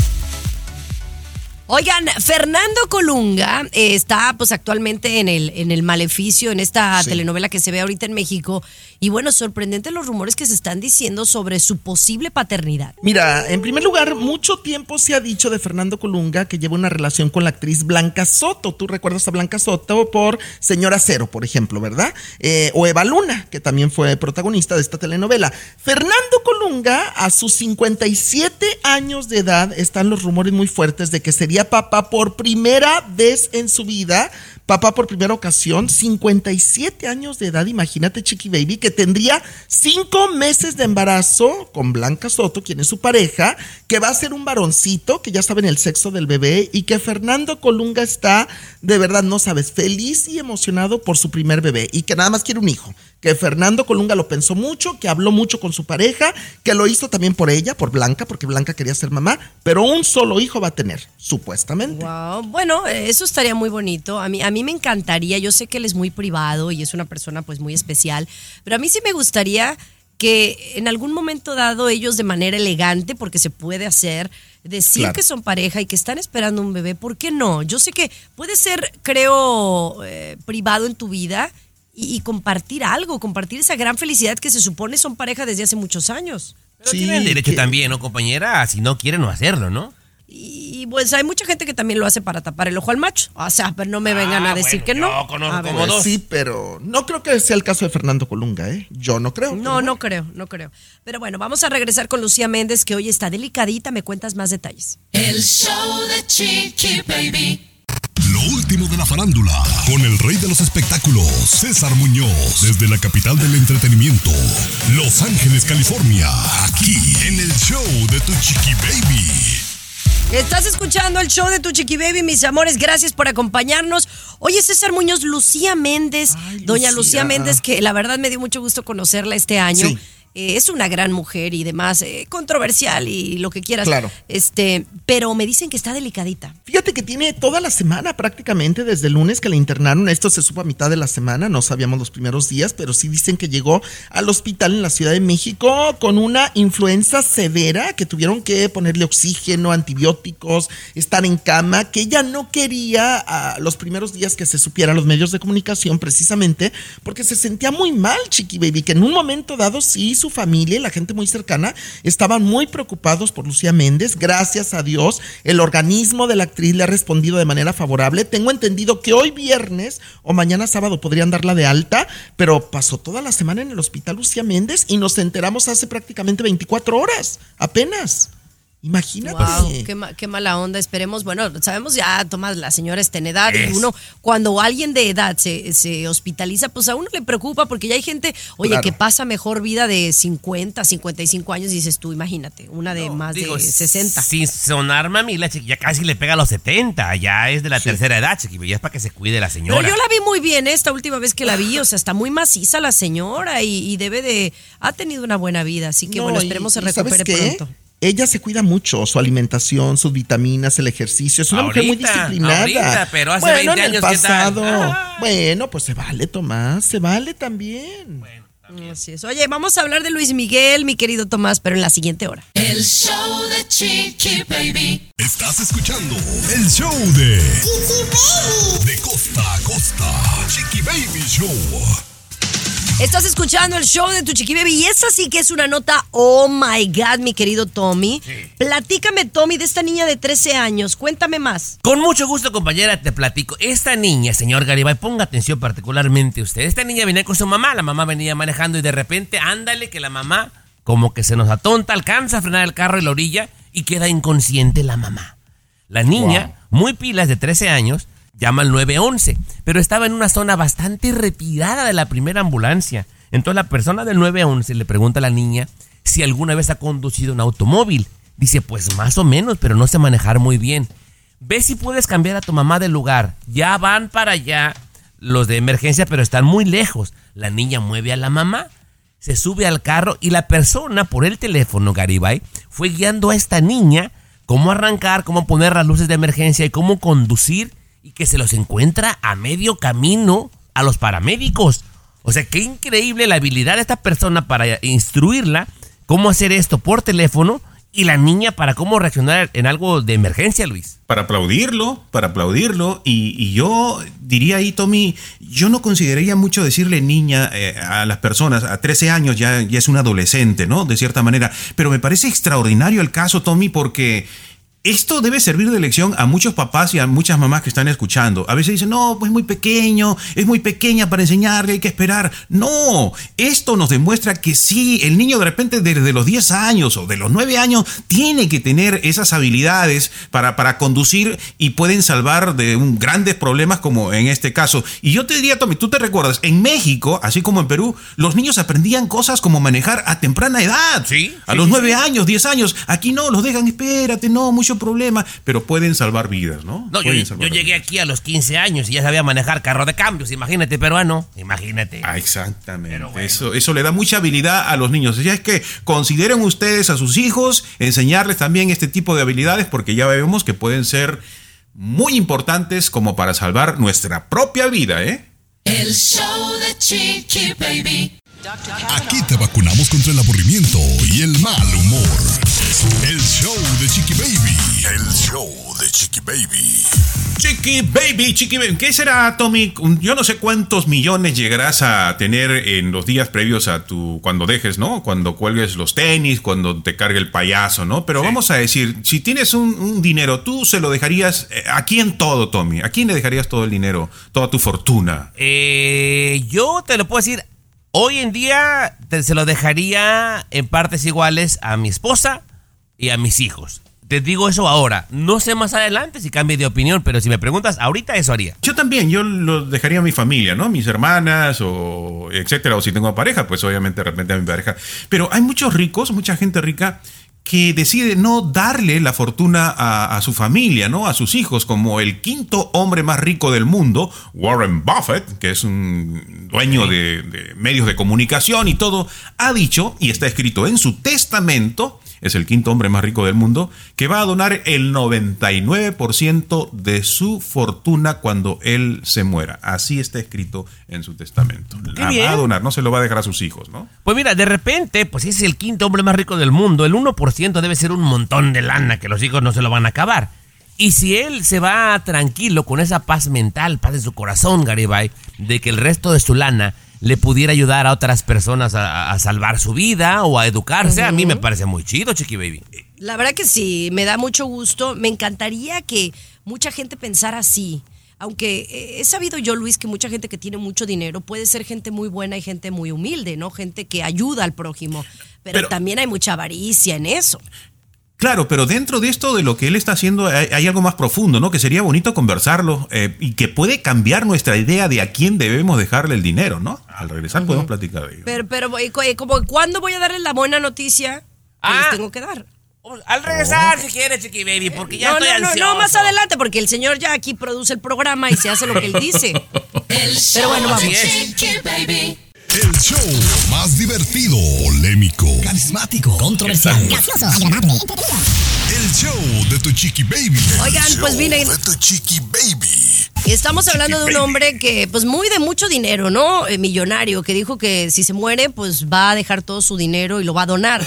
Oigan, Fernando Colunga eh, está pues actualmente en el, en el Maleficio, en esta telenovela que se ve ahorita en México. Y bueno, sorprendente los rumores que se están diciendo sobre su posible paternidad. Mira, en primer lugar, mucho tiempo se ha dicho de Fernando Colunga que lleva una relación con la actriz Blanca Soto. Tú recuerdas a Blanca Soto por Señora Cero, por ejemplo, ¿verdad? Eh, o Eva Luna, que también fue protagonista de esta telenovela. Fernando Colunga, a sus 57 años de edad, están los rumores muy fuertes de que sería papá por primera vez en su vida. Papá por primera ocasión, 57 años de edad, imagínate Chiqui Baby, que tendría cinco meses de embarazo con Blanca Soto, quien es su pareja, que va a ser un varoncito, que ya saben el sexo del bebé, y que Fernando Colunga está, de verdad, no sabes, feliz y emocionado por su primer bebé, y que nada más quiere un hijo. Que Fernando Colunga lo pensó mucho, que habló mucho con su pareja, que lo hizo también por ella, por Blanca, porque Blanca quería ser mamá, pero un solo hijo va a tener, supuestamente. Wow. Bueno, eh, eso estaría muy bonito. A mí, a mí me encantaría. Yo sé que él es muy privado y es una persona pues muy especial, pero a mí sí me gustaría que en algún momento dado ellos de manera elegante, porque se puede hacer, decir Claro. que son pareja y que están esperando un bebé, ¿por qué no? Yo sé que puede ser, creo, eh, privado en tu vida y, y compartir algo, compartir esa gran felicidad que se supone son pareja desde hace muchos años. Pero tienen derecho que- también, ¿no, compañera? Si no quieren no hacerlo, ¿no? Y pues hay mucha gente que también lo hace para tapar el ojo al macho. O sea, pero no me vengan Ah, a decir bueno, que no. yo conozco A ver. como dos. sí, pero no creo que sea el caso de Fernando Colunga, ¿eh? Yo no creo. No, no creo, no creo. Pero bueno, vamos a regresar con Lucía Méndez, que hoy está delicadita. Me cuentas más detalles. El show de Chiqui Baby. Lo último de la farándula, con el rey de los espectáculos, César Muñoz, desde la capital del entretenimiento, Los Ángeles, California, aquí en el show de Tu Chiqui Baby. Estás escuchando el show de tu Chiqui Baby, mis amores. Gracias por acompañarnos. Oye, César Muñoz, Lucía Méndez, Ay, doña Lucía. Lucía Méndez, que la verdad me dio mucho gusto conocerla este año. Sí. Eh, es una gran mujer y demás, eh, controversial y lo que quieras. Claro. Este, pero me dicen que está delicadita. Fíjate que tiene toda la semana prácticamente, desde el lunes que la internaron. Esto se supo a mitad de la semana, no sabíamos los primeros días, pero sí dicen que llegó al hospital en la Ciudad de México con una influenza severa, que tuvieron que ponerle oxígeno, antibióticos, estar en cama, que ella no quería a los primeros días que se supieran los medios de comunicación, precisamente porque se sentía muy mal, Chiqui Baby, que en un momento dado sí, su familia y la gente muy cercana estaban muy preocupados por Lucía Méndez. Gracias a Dios, el organismo de la actriz le ha respondido de manera favorable. Tengo entendido que hoy viernes o mañana sábado podrían darla de alta, pero pasó toda la semana en el hospital Lucía Méndez y nos enteramos hace prácticamente 24 horas, apenas. Imagínate. Wow, qué, ma- qué mala onda. Esperemos, bueno, sabemos ya, Tomás, la señora está en edad y uno, cuando alguien de edad se, se hospitaliza, pues a uno le preocupa porque ya hay gente, oye, Claro. que pasa mejor vida de 50, 55 años y dices tú, imagínate, una de más Digo, de 60. Sin sonar mamila, chiqui, ya casi le pega a los 70. Ya es de la tercera edad, chiqui. Ya es para que se cuide la señora. Pero yo la vi muy bien esta última vez que la vi, o sea, está muy maciza la señora y, y debe de, ha tenido una buena vida, así que No, bueno, y- esperemos se y ¿sabes recupere qué? pronto. Ella se cuida mucho, su alimentación, sus vitaminas, el ejercicio. Es una mujer muy Ahorita, disciplinada. ahorita, pero hace bueno, 20 en el años, ¿qué tal? pasado. Ah. Bueno, pues se vale, Tomás, se vale también. Así es. Oye, vamos a hablar de Luis Miguel, mi querido Tomás, pero en la siguiente hora. El show de Chiqui Baby. Estás escuchando el show de Chiqui Baby. De costa a costa, Chiqui Baby Show. Estás escuchando el show de tu chiqui baby y esa sí que es una nota, oh my god, mi querido Tommy. Platícame, Tommy, de esta niña de 13 años. Cuéntame más. Con mucho gusto, compañera, te platico. Esta niña, señor Garibay, ponga atención particularmente usted. Esta niña venía con su mamá, la mamá venía manejando y de repente, ándale, que la mamá como que se nos atonta, alcanza a frenar el carro en la orilla y queda inconsciente la mamá. La niña, muy pilas de 13 años, llama al 911, pero estaba en una zona bastante retirada de la primera ambulancia. Entonces la persona del 911 le pregunta a la niña si alguna vez ha conducido un automóvil. Dice, pues más o menos, pero no sé manejar muy bien. Ve si puedes cambiar a tu mamá de lugar. Ya van para allá los de emergencia, pero están muy lejos. La niña mueve a la mamá, se sube al carro y la persona por el teléfono, Garibay, fue guiando a esta niña cómo arrancar, cómo poner las luces de emergencia y cómo conducir y que se los encuentra a medio camino a los paramédicos. O sea, qué increíble la habilidad de esta persona para instruirla cómo hacer esto por teléfono y la niña para cómo reaccionar en algo de emergencia, Luis. para aplaudirlo, para aplaudirlo. Y, yo diría ahí, Tommy, yo no consideraría mucho decirle niña eh, a las personas, a 13 años ya, ya es un adolescente, ¿no? De cierta manera. Pero me parece extraordinario el caso, Tommy, porque... Esto debe servir de lección a muchos papás y a muchas mamás que están escuchando. A veces dicen, no, pues muy pequeño, es muy pequeña para enseñarle, hay que esperar. No, esto nos demuestra que sí, el niño de repente desde los 10 años o de los 9 años tiene que tener esas habilidades para, para conducir y pueden salvar de un, grandes problemas como en este caso. Y yo te diría, Tommy, tú te recuerdas, en México, así como en Perú, los niños aprendían cosas como manejar a temprana edad. Sí, A sí, los sí, 9 sí. años, 10 años. Aquí no, los dejan, espérate, no, mucho problema. Pero pueden salvar vidas, ¿no? No, yo, llegué vidas. aquí a los 15 años y ya sabía manejar carro de cambios. Imagínate, peruano. Imagínate. Ah, exactamente. Bueno. eso, eso le da mucha habilidad a los niños. Así es que consideren ustedes a sus hijos, enseñarles también este tipo de habilidades, porque ya vemos que pueden ser muy importantes como para salvar nuestra propia vida, ¿eh? El show de Chiqui Baby. Aquí te vacunamos contra el aburrimiento y el mal humor. El show de Chiqui Baby. El show de Chiqui Baby. Chiqui Baby, Chiqui Baby. ¿Qué será, Tommy? Yo no sé cuántos millones llegarás a tener en los días previos a tu. cuando dejes, ¿no? Cuando cuelgues los tenis, cuando te cargue el payaso, ¿no? Pero vamos a decir, si tienes un, un dinero, tú se lo dejarías. eh, ¿A quién todo, Tommy? ¿A quién le dejarías todo el dinero, toda tu fortuna? Eh, yo te lo puedo decir, hoy en día te- se lo dejaría en partes iguales a mi esposa y a mis hijos. Te digo eso ahora. No sé más adelante si cambie de opinión, pero si me preguntas, ahorita eso haría. Yo también, yo lo dejaría a mi familia, ¿no? Mis hermanas o etcétera, o si tengo pareja, pues obviamente de repente a mi pareja. Pero hay muchos ricos, mucha gente rica que decide no darle la fortuna a, a su familia, ¿no? A sus hijos, como el quinto hombre más rico del mundo, Warren Buffett, que es un dueño de, de medios de comunicación y todo, ha dicho, y está escrito en su testamento, es el quinto hombre más rico del mundo, que va a donar el 99% de su fortuna cuando él se muera. Así está escrito en su testamento. La bien. va a donar, no se lo va a dejar a sus hijos, ¿no? Pues mira, de repente, pues si es el quinto hombre más rico del mundo. El 1% debe ser un montón de lana que los hijos no se lo van a acabar. Y si él se va tranquilo con esa paz mental, paz de su corazón, Garibay, de que el resto de su lana le pudiera ayudar a otras personas a, a salvar su vida o a educarse, a mí me parece muy chido, Chiqui Baby. La verdad que sí, me da mucho gusto. Me encantaría que mucha gente pensara así. Aunque eh, he sabido yo, Luis, que mucha gente que tiene mucho dinero puede ser gente muy buena y gente muy humilde, ¿no? Gente que ayuda al prójimo. Pero, Pero- también hay mucha avaricia en eso. Claro, pero dentro de esto de lo que él está haciendo hay, hay algo más profundo, ¿no? Que sería bonito conversarlo eh, y que puede cambiar nuestra idea de a quién debemos dejarle el dinero, ¿no? Al regresar podemos platicar de ello. Pero, pero como, ¿cuándo voy a darles la buena noticia que Ah. les tengo que dar? Al regresar, si quieres, Chiqui Baby, porque ya no, estoy no, no, ansioso. no, más adelante, porque el señor ya aquí produce el programa y se hace lo que él dice. El show Pero bueno, vamos. Chiqui Baby. El show más divertido, polémico, Carismático, controversial, gracioso, agradable, el show de tu chiqui baby. Oigan, El pues show miren. De tu chiqui baby. Y Estamos hablando de un hombre que, pues muy de mucho dinero, ¿no? Eh, millonario, que dijo que si se muere, pues va a dejar todo su dinero y lo va a donar.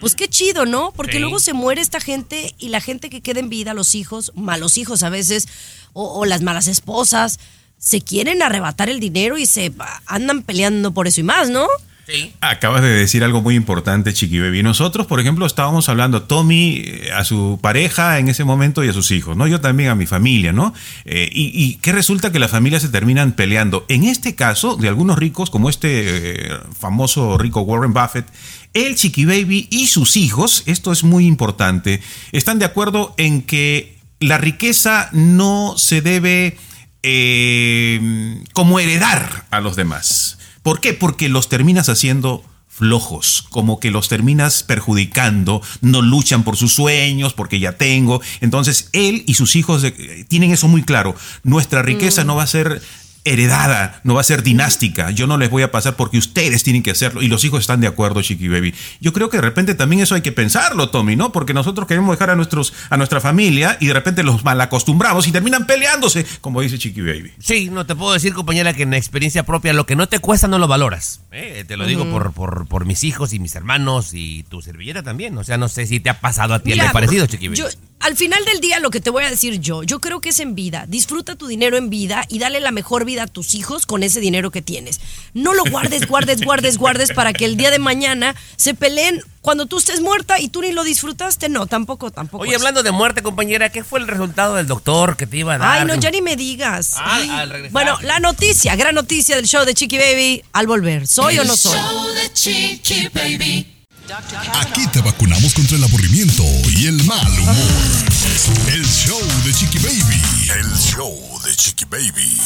Pues qué chido, ¿no? Porque Sí. luego se muere esta gente y la gente que queda en vida, los hijos, malos hijos a veces, o, o las malas esposas, se quieren arrebatar el dinero y se andan peleando por eso y más, ¿no? Sí. Acabas de decir algo muy importante, Chiqui Baby. Nosotros, por ejemplo, estábamos hablando Tommy eh, a su pareja en ese momento y a sus hijos, ¿no? Yo también a mi familia, ¿no? Eh, y, y que resulta que las familias se terminan peleando. En este caso, de algunos ricos, como este eh, famoso rico Warren Buffett, el Chiqui Baby y sus hijos, esto es muy importante, están de acuerdo en que la riqueza no se debe eh, como heredar a los demás. ¿Por qué? Porque los terminas haciendo flojos, como que los terminas perjudicando, no luchan por sus sueños, porque ya tengo. Entonces, él y sus hijos eh, tienen eso muy claro. Nuestra riqueza no va a ser heredada, no va a ser dinástica. Yo no les voy a pasar porque ustedes tienen que hacerlo. Y los hijos están de acuerdo, Chiqui Baby. Yo creo que de repente también eso hay que pensarlo, Tommy, ¿no? Porque nosotros queremos dejar a, nuestros, a nuestra familia y de repente los malacostumbramos y terminan peleándose, como dice Chiqui Baby. Sí, no te puedo decir, compañera, que en experiencia propia lo que no te cuesta no lo valoras. Eh, te lo digo por, por, por mis hijos y mis hermanos y tu servilleta también. O sea, no sé si te ha pasado a ti algo parecido, Chiqui Baby. yo- al final del día, lo que te voy a decir yo, yo creo que es en vida. Disfruta tu dinero en vida y dale la mejor vida a tus hijos con ese dinero que tienes. No lo guardes, guardes, guardes, guardes para que el día de mañana se peleen cuando tú estés muerta y tú ni lo disfrutaste. No, tampoco, tampoco. Oye, es. hablando de muerte, compañera, ¿qué fue el resultado del doctor que te iba a dar? Ay, no, ya ni me digas. Ah, Ay. al regresar. Bueno, la noticia, gran noticia del show de Chiqui Baby al volver. ¿Soy o no soy? Show de Chiqui Baby. Aquí te vacunamos contra el aburrimiento y el mal humor. El show de chiqui baby. El show de chiqui baby.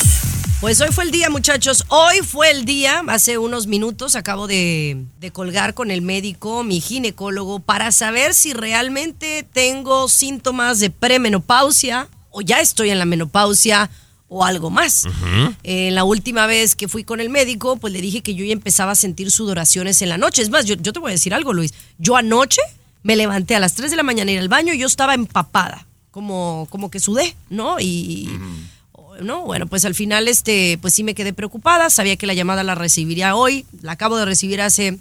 Pues hoy fue el día, muchachos. Hoy fue el día. Hace unos minutos acabo de, de colgar con el médico, mi ginecólogo, para saber si realmente tengo síntomas de premenopausia o ya estoy en la menopausia o algo más. Eh, la última vez que fui con el médico, pues le dije que yo ya empezaba a sentir sudoraciones en la noche. Es más, yo, yo te voy a decir algo, Luis. Yo anoche me levanté a las 3 de la mañana a ir al baño y yo estaba empapada, como, como que sudé, ¿no? Y ¿no? Bueno, pues al final, este, pues sí me quedé preocupada. Sabía que la llamada la recibiría hoy. La acabo de recibir hace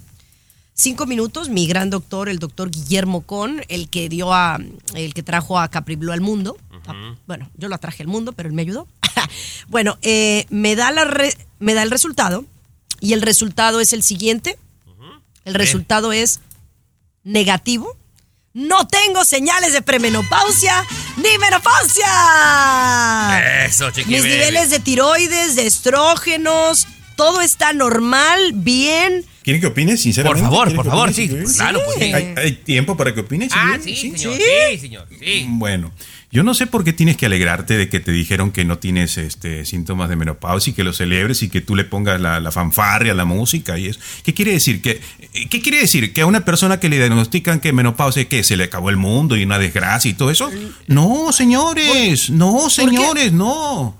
cinco minutos. Mi gran doctor, el doctor Guillermo Con, el que dio a, el que trajo a Capri Blue al mundo. Bueno, yo la traje al mundo, pero él me ayudó. bueno, eh, me da la re- me da el resultado y el resultado es el siguiente. El resultado es negativo. No tengo señales de premenopausia ni menopausia. Eso, Mis baby. niveles de tiroides, de estrógenos, todo está normal, bien. ¿Quieren que opine sinceramente? Por favor, ¿Quieren por favor, opine, sí, claro, pues sí. ¿Hay, hay tiempo para que opines? Ah, señor? sí, señor. Sí, señor. Sí. Bueno, yo no sé por qué tienes que alegrarte de que te dijeron que no tienes este, síntomas de menopausia y que lo celebres y que tú le pongas la, la fanfarria, la música y eso. ¿Qué quiere decir? ¿Qué, ¿Qué quiere decir? ¿Que a una persona que le diagnostican que menopausia, que se le acabó el mundo y una desgracia y todo eso? No, señores, no, señores, no.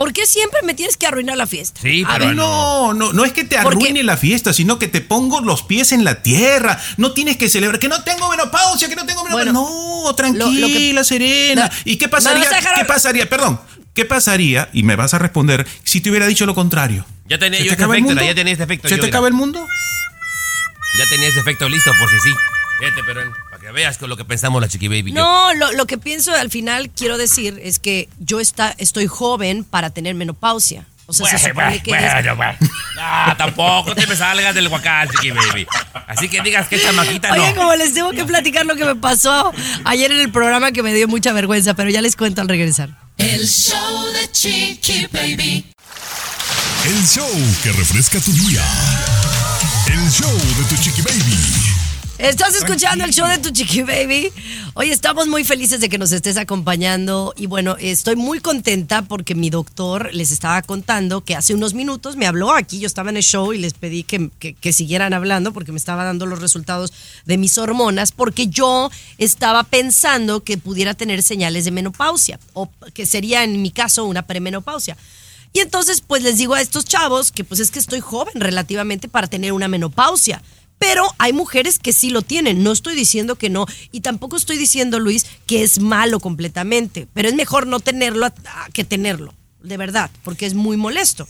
¿Por qué siempre me tienes que arruinar la fiesta? Sí, A pero ver, no, no, no es que te arruine la fiesta, sino que te pongo los pies en la tierra. No tienes que celebrar que no tengo menopausia, que no tengo menopausia. Bueno, no, tranquila, lo- lo que- serena. No, ¿Y qué ¿me pasaría? ¿Qué pasaría? Perdón. ¿Qué pasaría? Y me vas a responder si te hubiera dicho lo contrario. Ya tenía ¿Se yo te este efecto, ya tenía este efecto ¿Se yo, te mira. acaba el mundo? Ya tenía ese efecto listo por si sí. Fíjate, pero que veas con lo que pensamos la chiqui baby. No, lo, lo que pienso al final, quiero decir, es que yo está, estoy joven para tener menopausia. O sea, se Bueno, supone que bueno, es- bueno, bueno. No, tampoco te me salgas del guacal, chiqui baby. Así que digas que chamaquita Oye, no. como les tengo que platicar lo que me pasó ayer en el programa que me dio mucha vergüenza, pero ya les cuento al regresar. El show de Chiqui Baby. El show que refresca tu día. El show de tu chiqui baby. Estás escuchando el show de tu chiqui baby. Hoy estamos muy felices de que nos estés acompañando y bueno, estoy muy contenta porque mi doctor les estaba contando que hace unos minutos me habló aquí, yo estaba en el show y les pedí que, que- que siguieran hablando porque me estaba dando los resultados de mis hormonas porque yo estaba pensando que pudiera tener señales de menopausia o que sería en mi caso una premenopausia. Y entonces, pues les digo a estos chavos que pues es que estoy joven relativamente para tener una menopausia. Pero hay mujeres que sí lo tienen, no estoy diciendo que no. Y tampoco estoy diciendo, Luis, que es malo completamente. Pero es mejor no tenerlo que tenerlo, de verdad, porque es muy molesto.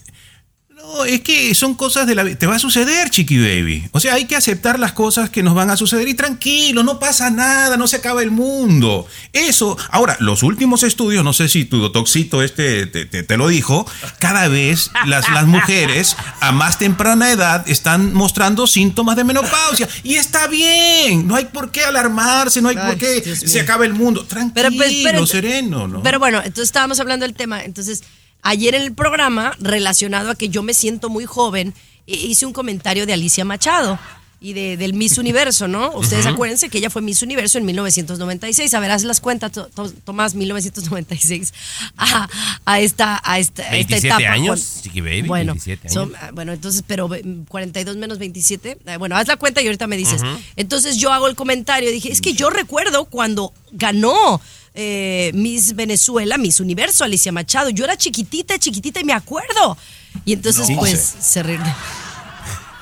No, es que son cosas de la vida. Te va a suceder, chiqui baby. O sea, hay que aceptar las cosas que nos van a suceder y tranquilo, no pasa nada, no se acaba el mundo. Eso, ahora, los últimos estudios, no sé si tu dotoxito este te, te- te lo dijo, cada vez las, las mujeres a más temprana edad están mostrando síntomas de menopausia. Y está bien, no hay por qué alarmarse, no hay Ay, por qué Dios se mío. acabe el mundo. Tranquilo, Pero, pues, pero- sereno, ¿no? Pero bueno, entonces estábamos hablando del tema. Entonces, ayer en el programa, relacionado a que yo me siento muy joven, hi- hice un comentario de Alicia Machado y de, del Miss Universo, ¿no? Ustedes acuérdense que ella fue Miss Universo en 1996. A ver, haz las cuentas, To- To- Tomás, 1996, a, a esta, a esta, a esta 27 etapa. años. Chiqui Baby, Bueno, 27 años. son- ah, bueno, entonces, pero ve- 42 menos 27. eh, Bueno, haz la cuenta y ahorita me dices. Entonces yo hago el comentario. Dije, es que yo recuerdo cuando ganó eh, Miss Venezuela, Miss Universo, Alicia Machado. Yo era chiquitita, chiquitita y me acuerdo. Y entonces, No. pues, se re-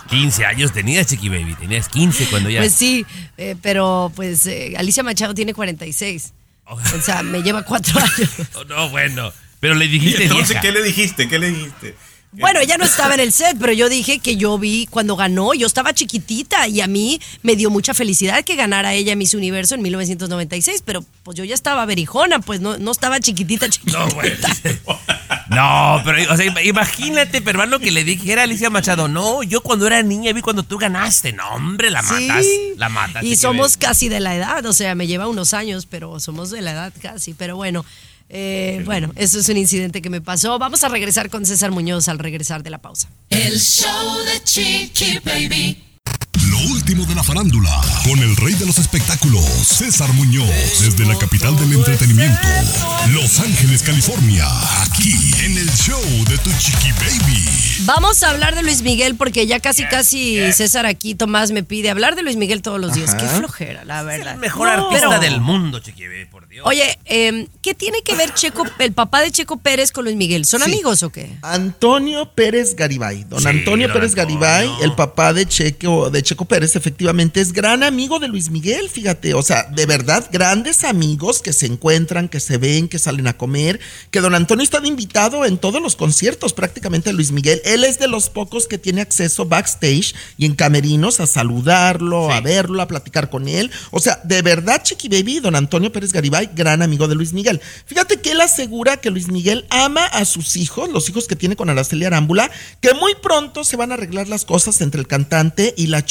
15 años tenías, chiqui baby. Tenías 15 cuando ya. Pues sí, eh, pero pues eh, Alicia Machado tiene 46. O sea, me lleva cuatro años. Oh, no, bueno. Pero le ¿Y dijiste entonces vieja. qué le dijiste? ¿Qué le dijiste? Bueno, ella no estaba en el set, pero yo dije que yo vi cuando ganó, yo estaba chiquitita y a mí me dio mucha felicidad que ganara ella Miss Universo en 1996, pero pues yo ya estaba verijona, pues no, no estaba chiquitita, chiquitita. No, güey. No, pero, o sea, im- imagínate, pero hermano, que le dijera a Alicia Machado, no, yo cuando era niña vi cuando tú ganaste. No, hombre, la matas. Sí. La matas. Y somos casi de la edad, o sea, me lleva unos años, pero somos de la edad casi. Pero bueno, eh, bueno, eso es un incidente que me pasó. Vamos a regresar con César Muñoz al regresar de la pausa. El show de Chiqui Baby. Lo último de la farándula, con el rey de los espectáculos, César Muñoz, desde la capital del entretenimiento, Los Ángeles, California, aquí en el show de tu chiqui baby. Vamos a hablar de Luis Miguel porque ya casi, casi César aquí, Tomás me pide hablar de Luis Miguel todos los días. Qué flojera, la verdad. El mejor No, artista pero- del mundo, chiqui baby, por Dios. Oye, eh, ¿qué tiene que ver Checo, el papá de Checo Pérez con Luis Miguel? ¿Son Sí. amigos o qué? Antonio Pérez Garibay. Don Sí, Antonio don Pérez Antonio. Garibay, el papá de Checo, de Checo Pérez, efectivamente, es gran amigo de Luis Miguel, fíjate, o sea, de verdad, grandes amigos que se encuentran, que se ven, que salen a comer, que don Antonio está de invitado en todos los conciertos prácticamente de Luis Miguel. Él es de los pocos que tiene acceso backstage y en camerinos a saludarlo, a verlo, a platicar con él. O sea, de verdad, Chiqui Baby, don Antonio Pérez Garibay, gran amigo de Luis Miguel. Fíjate que él asegura que Luis Miguel ama a sus hijos, los hijos que tiene con Araceli Arámbula, que muy pronto se van a arreglar las cosas entre el cantante y la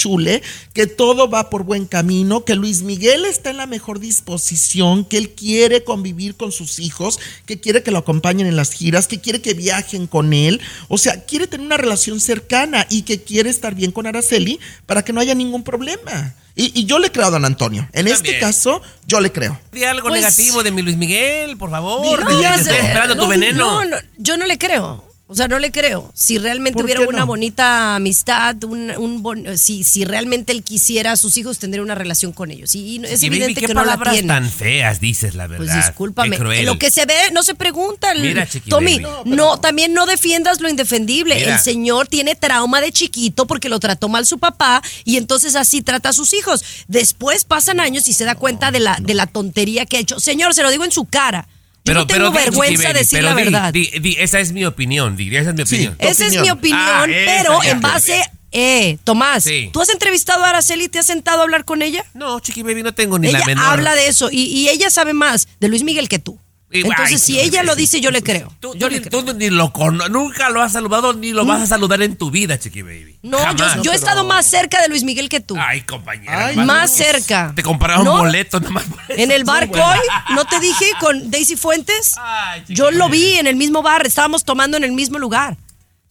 que todo va por buen camino, que Luis Miguel está en la mejor disposición, que él quiere convivir con sus hijos, que quiere que lo acompañen en las giras, que quiere que viajen con él, o sea, quiere tener una relación cercana y que quiere estar bien con Araceli para que no haya ningún problema. Y, y yo le creo a don Antonio. En este caso, yo le creo. Di algo Pues- negativo de mi Luis Miguel, por favor. No, Di- o estoy sea, esperando tu no, veneno. No, no, yo no le creo. O sea, no le creo. Si realmente ¿Por hubiera una no? bonita amistad, un, un bon- si, si realmente él quisiera a sus hijos, tendría una relación con ellos. Y es Y evidente que no la palabras tiene. tan feas dices, la verdad. Pues discúlpame. Qué cruel. Lo que se ve no se pregunta. Mira, Chiqui Tommy, no, también no defiendas lo indefendible. Mira. El señor tiene trauma de chiquito porque lo trató mal su papá y entonces así trata a sus hijos. Después pasan años y se da cuenta de la, de la tontería que ha hecho. Señor, se lo digo en su cara. Yo no tengo Chiqui vergüenza de decir pero la di, verdad. di, di, esa es mi opinión, di, esa es mi opinión. Esa es mi opinión, Ah, pero en base... Eh, Tomás, Sí. ¿tú has entrevistado a Araceli y te has sentado a hablar con ella? No, Chiqui Baby, no tengo ni ella la menor. habla de eso y, y ella sabe más de Luis Miguel que tú. Entonces, ay, si ella lo dice, yo le creo. Tú, Yo tú le ni, creo. tú ni lo cono- nunca lo has saludado ni lo vas a saludar en tu vida, Chiqui Baby. No, Jamás. yo, yo he estado más cerca de Luis Miguel que tú. Ay, compañera. Ay, más- cerca. Te compraron No, boletos nomás. En el bar Coy, ¿no te dije con Daisy Fuentes? Ay, Yo lo vi en el mismo bar, estábamos tomando en el mismo lugar.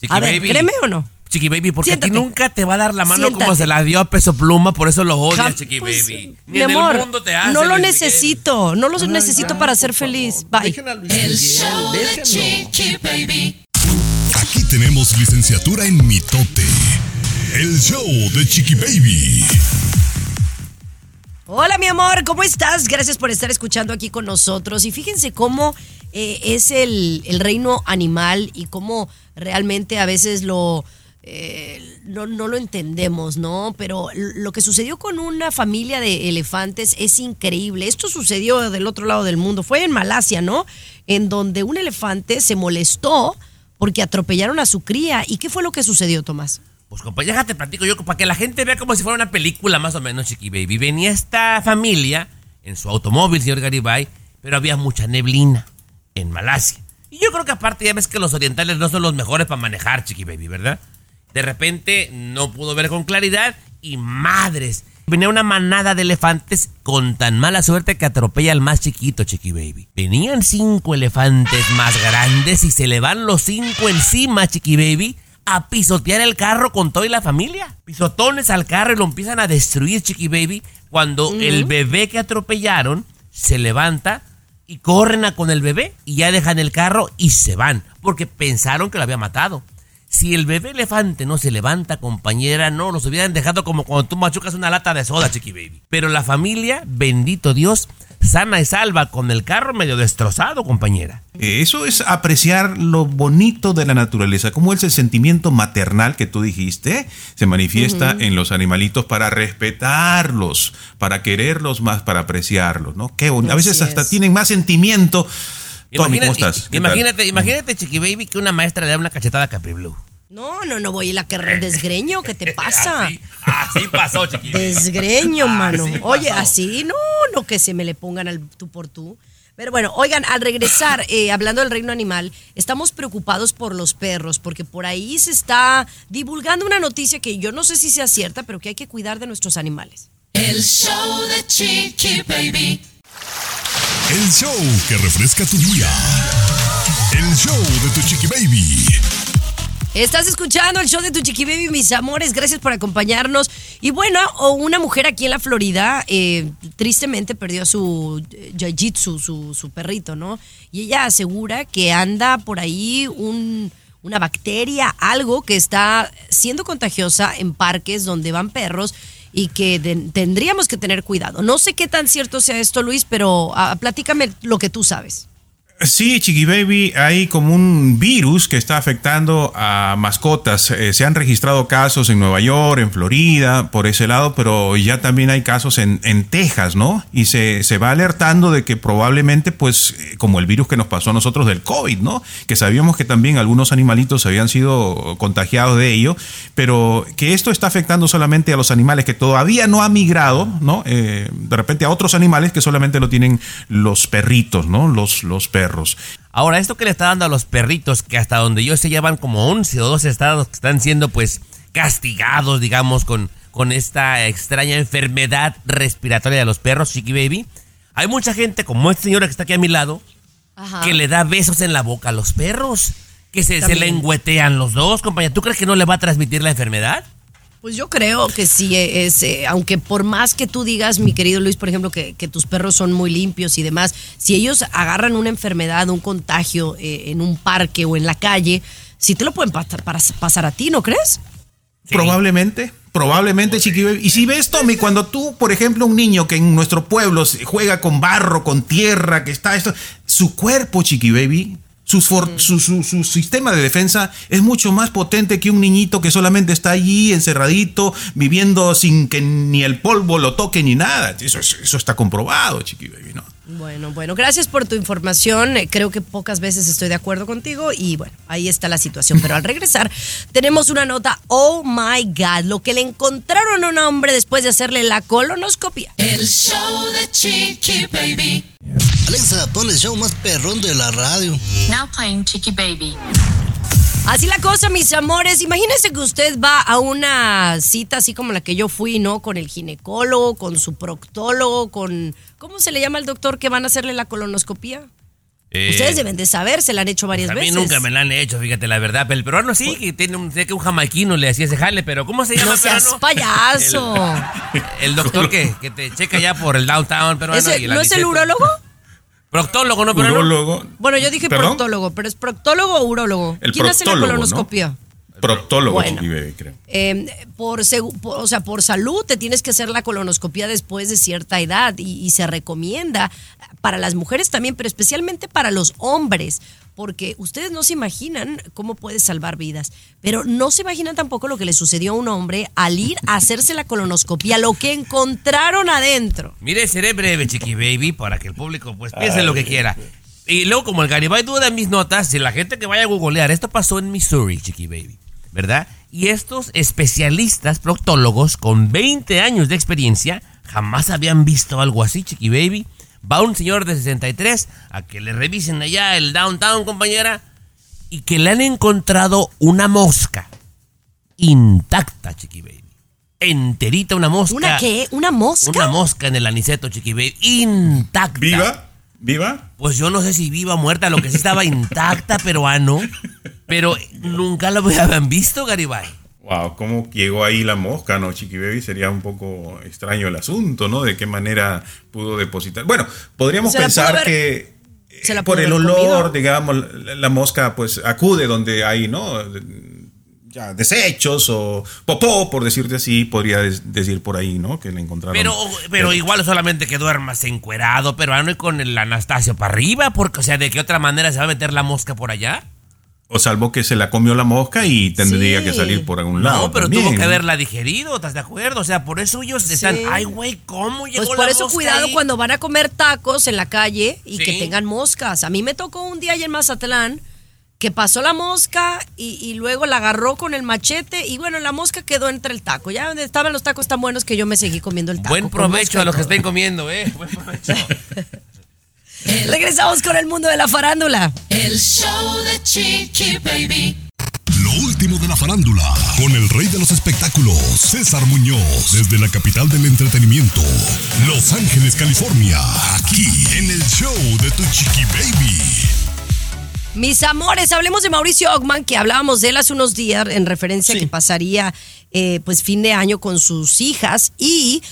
Chiqui A ver, Baby. ¿créeme o no? Chiqui Baby, porque a ti nunca te va a dar la mano como se la dio a Peso Pluma, por eso lo odias, Chiqui pues, Baby. Ni Mi en amor, el mundo te hace no lo Luis Miguel. necesito, no lo necesito para ser feliz. Bye. El show de. Chiqui Baby. Aquí tenemos licenciatura en mitote. El show de Chiqui Baby. Hola, mi amor, ¿cómo estás? Gracias por estar escuchando aquí con nosotros. Y fíjense cómo eh, es el, el reino animal y cómo realmente a veces lo. Eh, no, no lo entendemos, ¿no? Pero lo que sucedió con una familia de elefantes es increíble. Esto sucedió del otro lado del mundo. Fue en Malasia, ¿no? En donde un elefante se molestó porque atropellaron a su cría. ¿Y qué fue lo que sucedió, Tomás? Pues compañera, déjate platico yo para que la gente vea como si fuera una película más o menos, Chiqui Baby. Venía esta familia en su automóvil, señor Garibay, pero había mucha neblina en Malasia. Y yo creo que aparte ya ves que los orientales no son los mejores para manejar, Chiqui Baby, ¿verdad? De repente no pudo ver con claridad y madres. Venía una manada de elefantes con tan mala suerte que atropella al más chiquito, Chiqui Baby. Venían cinco elefantes más grandes y se le van los cinco encima, Chiqui Baby, a pisotear el carro con toda la familia. Pisotones al carro y lo empiezan a destruir, Chiqui Baby, cuando el bebé que atropellaron se levanta y corren a con el bebé y ya dejan el carro y se van, porque pensaron que lo había matado. Si el bebé elefante no se levanta, compañera, no, los hubieran dejado como cuando tú machucas una lata de soda, chiqui baby. Pero la familia, bendito Dios, sana y salva con el carro medio destrozado, compañera. Eh, Eso es apreciar lo bonito de la naturaleza, como es el sentimiento maternal que tú dijiste, se manifiesta en los animalitos para respetarlos, para quererlos más, para apreciarlos, ¿no? Qué bonito. A veces hasta tienen más sentimiento. Tommy, ¿cómo Imagina- estás? ¿Qué tal? Imagínate, imagínate, chiqui baby, que una maestra le da una cachetada a Capri Blue. No, no, no voy a la que desgreño, ¿qué te pasa? Así, así pasó, chiqui baby. Desgreño, mano. Así Oye, pasó. así, no, no que se me le pongan al tú por tú. Pero bueno, oigan, al regresar, eh, hablando del reino animal, estamos preocupados por los perros, porque por ahí se está divulgando una noticia que yo no sé si sea cierta, pero que hay que cuidar de nuestros animales. El show de Chiqui Baby. El show que refresca tu día. El show de tu Chiqui Baby. Estás escuchando el show de tu chiqui baby, mis amores. Gracias por acompañarnos. Y bueno, una mujer aquí en la Florida, eh, tristemente perdió a su eh, Jiu-Jitsu, su, su perrito, ¿no? Y ella asegura que anda por ahí un- una bacteria, algo que está siendo contagiosa en parques donde van perros y que de- tendríamos que tener cuidado. No sé qué tan cierto sea esto, Luis, pero ah, platícame lo que tú sabes. Sí, Chiqui Baby, hay como un virus que está afectando a mascotas. Eh, se han registrado casos en Nueva York, en Florida, por ese lado, pero ya también hay casos en, en Texas, ¿no? Y se, se va alertando de que probablemente, pues, eh, como el virus que nos pasó a nosotros del COVID, ¿no? Que sabíamos que también algunos animalitos habían sido contagiados de ello, pero que esto está afectando solamente a los animales que todavía no ha migrado, ¿no? Eh, de repente a otros animales que solamente lo tienen los perritos, ¿no? Los, los perros. Ahora, esto que le está dando a los perritos, que hasta donde yo sé llevan como 11 o 12 estados que están siendo pues castigados, digamos, con, con esta extraña enfermedad respiratoria de los perros, Chiqui Baby. Hay mucha gente, como esta señora que está aquí a mi lado, Ajá. que le da besos en la boca a los perros, que se, se lengüetean los dos, compañía. ¿Tú crees que no le va a transmitir la enfermedad? Pues yo creo que sí es, eh, aunque por más que tú digas, mi querido Luis, por ejemplo, que, tus perros son muy limpios y demás, si ellos agarran una enfermedad, un contagio eh, en un parque o en la calle, sí te lo pueden pasar, pasar a ti, ¿no crees? Probablemente, probablemente, Chiqui Baby. Y si ves, Tommy, cuando tú, por ejemplo, un niño que en nuestro pueblo juega con barro, con tierra, que está esto, su cuerpo, Chiqui Baby, su, for- su, su- su sistema de defensa es mucho más potente que un niñito que solamente está allí encerradito, viviendo sin que ni el polvo lo toque ni nada. Eso, es- eso está comprobado, Chiqui Baby, ¿no? Bueno, bueno, gracias por tu información. Eh, Creo que pocas veces estoy de acuerdo contigo y bueno, ahí está la situación. Pero al regresar, tenemos una nota, oh my God, lo que le encontraron a un hombre después de hacerle la colonoscopia. El show de Chiqui Baby. Alexa, pon el show más perrón de la radio. Now playing Chiqui Baby. Así la cosa, mis amores. Imagínense que usted va a una cita así como la que yo fui, ¿no? Con el ginecólogo, con su proctólogo, con... ¿Cómo se le llama al doctor que van a hacerle la colonoscopia? Ustedes deben de saber, se la han hecho varias A mí veces. nunca me la han hecho, fíjate la verdad. Pero el peruano sí, que tiene un, sé que un jamaiquino le hacía ese jale, pero ¿cómo se llama? No seas peruano? payaso. El, el doctor que, que te checa ya por el downtown peruano. ¿Ese- y el ¿No es el urólogo? Proctólogo, ¿no, peruano? Urólogo. Bueno, yo dije ¿Perdón? proctólogo, pero ¿es proctólogo o urólogo? El ¿Quién hace la ¿no? Proctólogo, Bueno. Chiqui Baby, creo. Eh, por, por- o sea, por salud te tienes que hacer la colonoscopia después de cierta edad y, y se recomienda para las mujeres también, pero especialmente para los hombres, porque ustedes no se imaginan cómo puede salvar vidas, pero no se imaginan tampoco lo que le sucedió a un hombre al ir a hacerse la colonoscopia, lo que encontraron adentro. Mire, seré breve, chiqui baby, para que el público pues piense lo que quiera. Y luego, como el Garibay duda en mis notas, si la gente que vaya a googlear, esto pasó en Missouri, chiqui baby, ¿verdad? Y estos especialistas proctólogos con 20 años de experiencia jamás habían visto algo así, chiqui baby. Va un señor de 63 a que le revisen allá el downtown, compañera, y que le han encontrado una mosca intacta, chiqui baby. Enterita una mosca. ¿Una qué? ¿Una mosca? Una mosca en el aniceto, chiqui baby. Intacta. ¿Viva? ¿Viva? Pues yo no sé si viva o muerta, lo que sí estaba intacta, peruano. Pero nunca lo habían visto, Garibay. Wow, ¿cómo llegó ahí la mosca, no, Chiqui Baby? Sería un poco extraño el asunto, ¿no? De qué manera pudo depositar. Bueno, podríamos Se la pudo pensar haber- que se la eh, por el olor, comido. digamos, la, la mosca pues acude donde hay, ¿no? Ya, desechos o popó, por decirte así, podría des- decir por ahí, ¿no? Que le encontraron. Pero, pero igual solamente que duermas encuerado, peruano, y con el Anastasio para arriba, porque, o sea, ¿de qué otra manera se va a meter la mosca por allá? O salvo que se la comió la mosca y tendría Sí. que salir por algún lado. No, pero también, tuvo que ¿no? haberla digerido, ¿estás de acuerdo? O sea, por eso ellos están, Sí. ay, güey, ¿cómo llegó Pues la por eso mosca cuidado ahí?" cuando van a comer tacos en la calle y Sí. que tengan moscas. A mí me tocó un día allá en Mazatlán que pasó la mosca y, y luego la agarró con el machete y bueno, la mosca quedó entre el taco. Ya donde estaban los tacos tan buenos que yo me seguí comiendo el taco. Buen provecho a los que estén comiendo, ¿eh? Buen provecho. Regresamos con el mundo de la farándula. El show de Chiqui Baby. Lo último de la farándula, con el rey de los espectáculos, César Muñoz, desde la capital del entretenimiento, Los Ángeles, California, aquí en el show de Tu Chiqui Baby. Mis amores, hablemos de Mauricio Ogman, que hablábamos de él hace unos días en referencia a que pasaría eh, pues fin de año con sus hijas y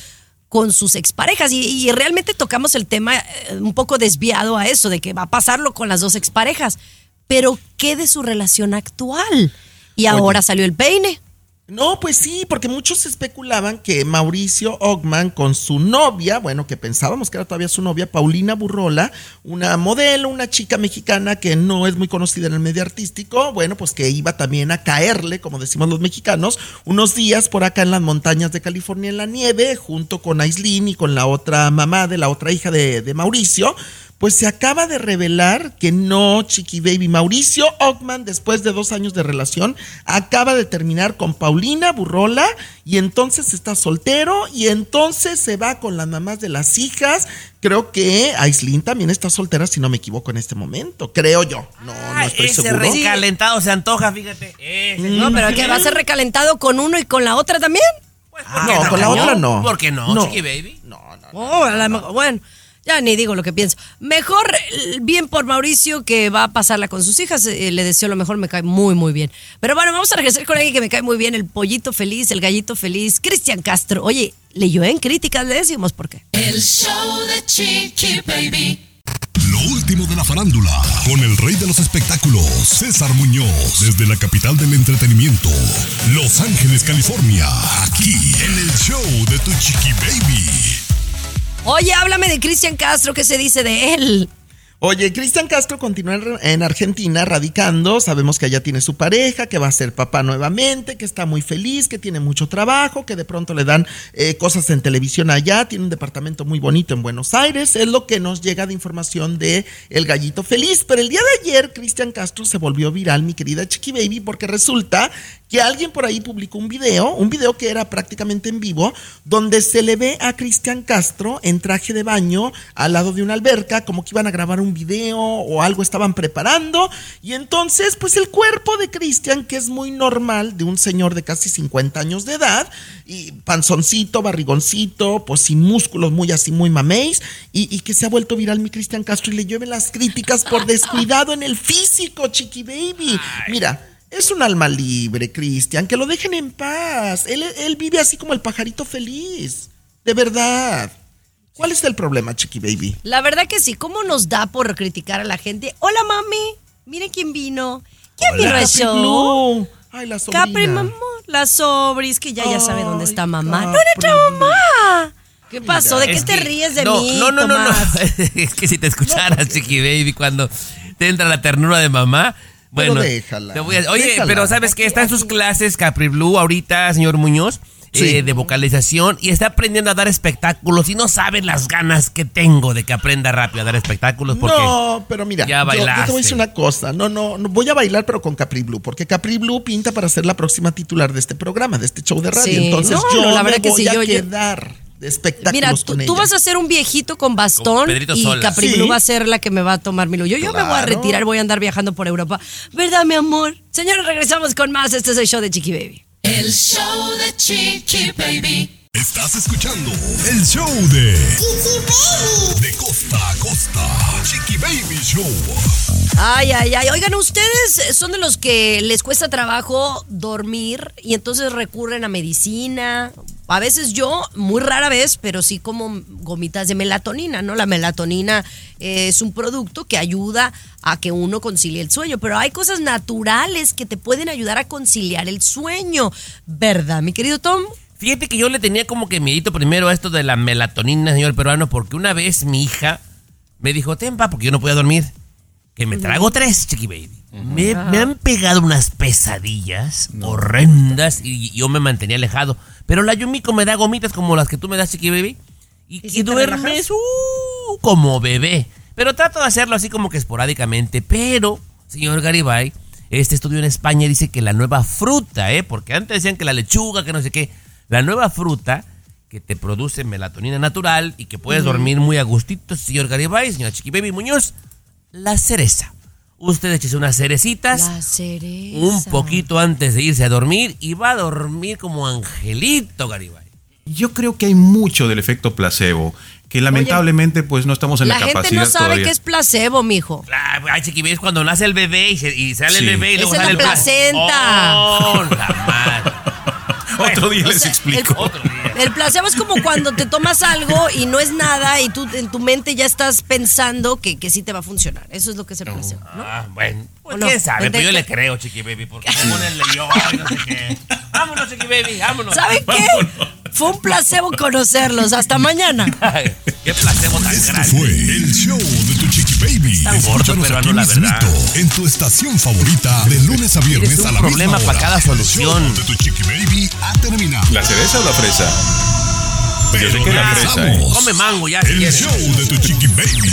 con sus exparejas. Y, y realmente tocamos el tema eh, un poco desviado a eso, de que va a pasarlo con las dos exparejas. Pero, ¿qué de su relación actual? Y ahora salió el peine. No, pues sí, porque muchos especulaban que Mauricio Ogman con su novia, bueno, que pensábamos que era todavía su novia, Paulina Burrola, una modelo, una chica mexicana que no es muy conocida en el medio artístico, bueno, pues que iba también a caerle, como decimos los mexicanos, unos días por acá en las montañas de California en la nieve, junto con Aislinn y con la otra mamá de la otra hija de, de Mauricio. Pues se acaba de revelar que no, Chiqui Baby. Mauricio Ockman, después de dos años de relación, acaba de terminar con Paulina Burrola y entonces está soltero y entonces se va con las mamás de las hijas. Creo que Aislinn también está soltera, si no me equivoco, en este momento. Creo yo. No, no estoy Ese seguro. recalentado se antoja, fíjate. Ese. No, pero que va a ser recalentado con uno y con la otra también. Ah, no, con la otra no. ¿Por qué no, No. Chiqui Baby? Oh, a la mejor- bueno, ya ni digo lo que pienso. Mejor, eh, bien por Mauricio, que va a pasarla con sus hijas. eh, le deseo lo mejor, me cae muy, muy bien. Pero bueno, vamos a regresar con alguien que me cae muy bien, el pollito feliz, el gallito feliz, Cristian Castro. Oye, leyó en críticas, le decimos por qué. El show de Chiqui Baby. Lo último de la farándula, con el rey de los espectáculos, César Muñoz, desde la capital del entretenimiento, Los Ángeles, California, aquí en el show de Tu Chiqui Baby. Oye, háblame de Cristian Castro, ¿qué se dice de él? Oye, Cristian Castro continúa en- en Argentina radicando. Sabemos que allá tiene su pareja, que va a ser papá nuevamente, que está muy feliz, que tiene mucho trabajo, que de pronto le dan eh, cosas en televisión allá. Tiene un departamento muy bonito en Buenos Aires. Es lo que nos llega de información de El Gallito Feliz. Pero el día de ayer, Cristian Castro se volvió viral, mi querida Chiqui Baby, porque resulta que alguien por ahí publicó un video, un video que era prácticamente en vivo, donde se le ve a Cristian Castro en traje de baño al lado de una alberca, como que iban a grabar un video o algo estaban preparando. Y entonces, pues el cuerpo de Cristian, que es muy normal de un señor de casi 50 años de edad, y panzoncito, barrigoncito, pues sin músculos, muy así, muy maméis, y, y que se ha vuelto viral mi Cristian Castro y le llueven las críticas por descuidado en el físico, chiqui baby. Mira. Es un alma libre, Cristian, que lo dejen en paz. Él, él vive así como el pajarito feliz. De verdad. ¿Cuál es el problema, Chiqui Baby? La verdad que sí, ¿cómo nos da por criticar a la gente? Hola, mami, miren quién vino. ¿Quién vino al show? Ay, la sobrina. Capri, mamá, la sobris, que ya ya sabe dónde está mamá. Capri. ¿Dónde está mamá? ¿Qué pasó? ¿De qué te que- ríes de no, mí, No, no, no, no. Tomás? es que si te escucharas, Chiqui Baby, cuando te entra la ternura de mamá. Pero Bueno, déjala, te voy a- oye, déjala. pero ¿sabes qué? Está en sus clases Capri Blue ahorita, señor Muñoz, Sí. eh, de vocalización y está aprendiendo a dar espectáculos y no sabes las ganas que tengo de que aprenda rápido a dar espectáculos porque No, pero mira, ya yo- yo, te voy a decir una cosa. No, no, no, voy a bailar, pero con Capri Blue, porque Capri Blue pinta para ser la próxima titular de este programa, de este show de radio. Sí, Entonces no, yo no, la me verdad que voy sí, a yo- quedar espectáculos Mira, tú, con tú ella. vas a ser un viejito con bastón y Sola. Capri Sí. Va a ser la que me va a tomar mi. Yo, yo me voy a retirar, voy a andar viajando por Europa. ¿Verdad, mi amor? Señores, regresamos con más. Este es el show de Chiqui Baby. El show de Chiqui Baby. Estás escuchando el show de Chiqui Baby. De costa a costa, Chiqui Baby Show. Ay, ay, ay. Oigan, ustedes son de los que les cuesta trabajo dormir y entonces recurren a medicina. A veces yo, muy rara vez, pero sí como gomitas de melatonina, ¿no? La melatonina eh, es un producto que ayuda a que uno concilie el sueño, pero hay cosas naturales que te pueden ayudar a conciliar el sueño, ¿verdad, mi querido Tom? Fíjate que yo le tenía como que miedito primero a esto de la melatonina, señor peruano, porque una vez mi hija me dijo, tempa, porque yo no podía dormir, que me trago tres, chiqui baby. me, me han pegado unas pesadillas horrendas y yo me mantenía alejado. Pero la Yumiko me da gomitas como las que tú me das, chiqui baby. Y, ¿Y y si duermes uh, como bebé. Pero trato de hacerlo así como que esporádicamente. Pero, señor Garibay, este estudio en España dice que la nueva fruta, ¿eh? Porque antes decían que la lechuga, que no sé qué. La nueva fruta que te produce melatonina natural y que puedes dormir muy a gustito, señor Garibay, señora Chiqui Baby Muñoz, la cereza. Usted échese unas cerecitas La cereza. un poquito antes de irse a dormir y va a dormir como angelito, Garibay. Yo creo que hay mucho del efecto placebo, que lamentablemente pues no estamos en la, La gente capacidad no sabe todavía. que es placebo, mijo. Ah, Ay, Chiqui es cuando nace el bebé y, se- y sale Sí. el bebé y luego Esa es sale la el pla- placenta. Oh, la madre. Otro día o les explico. Otro día. El placebo es como cuando te tomas algo y no es nada y tú en tu mente ya estás pensando que, que sí te va a funcionar. Eso es lo que es el placebo, ¿no? Ah, bueno. Pues quién sabe, pero yo ¿De le creo, Chiqui Baby, porque se pone el león y no sé qué. Vámonos, Chiqui Baby, vámonos. ¿Saben qué? Fue un placebo conocerlos. Hasta mañana. Qué placebo tan Esto grande. fue el show de tu chiqui baby. Tan gordo, peruano, aquí la verdad. en tu estación favorita, de lunes a viernes un a la problema misma hora. cada El solución. show de tu chiqui baby ha terminado. ¿La cereza o la fresa? Pero sé que la fresa, ¿eh? regresamos. Come mango ya, si El quieres. show de tu chiqui baby.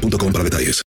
boostmobile.com para detalles.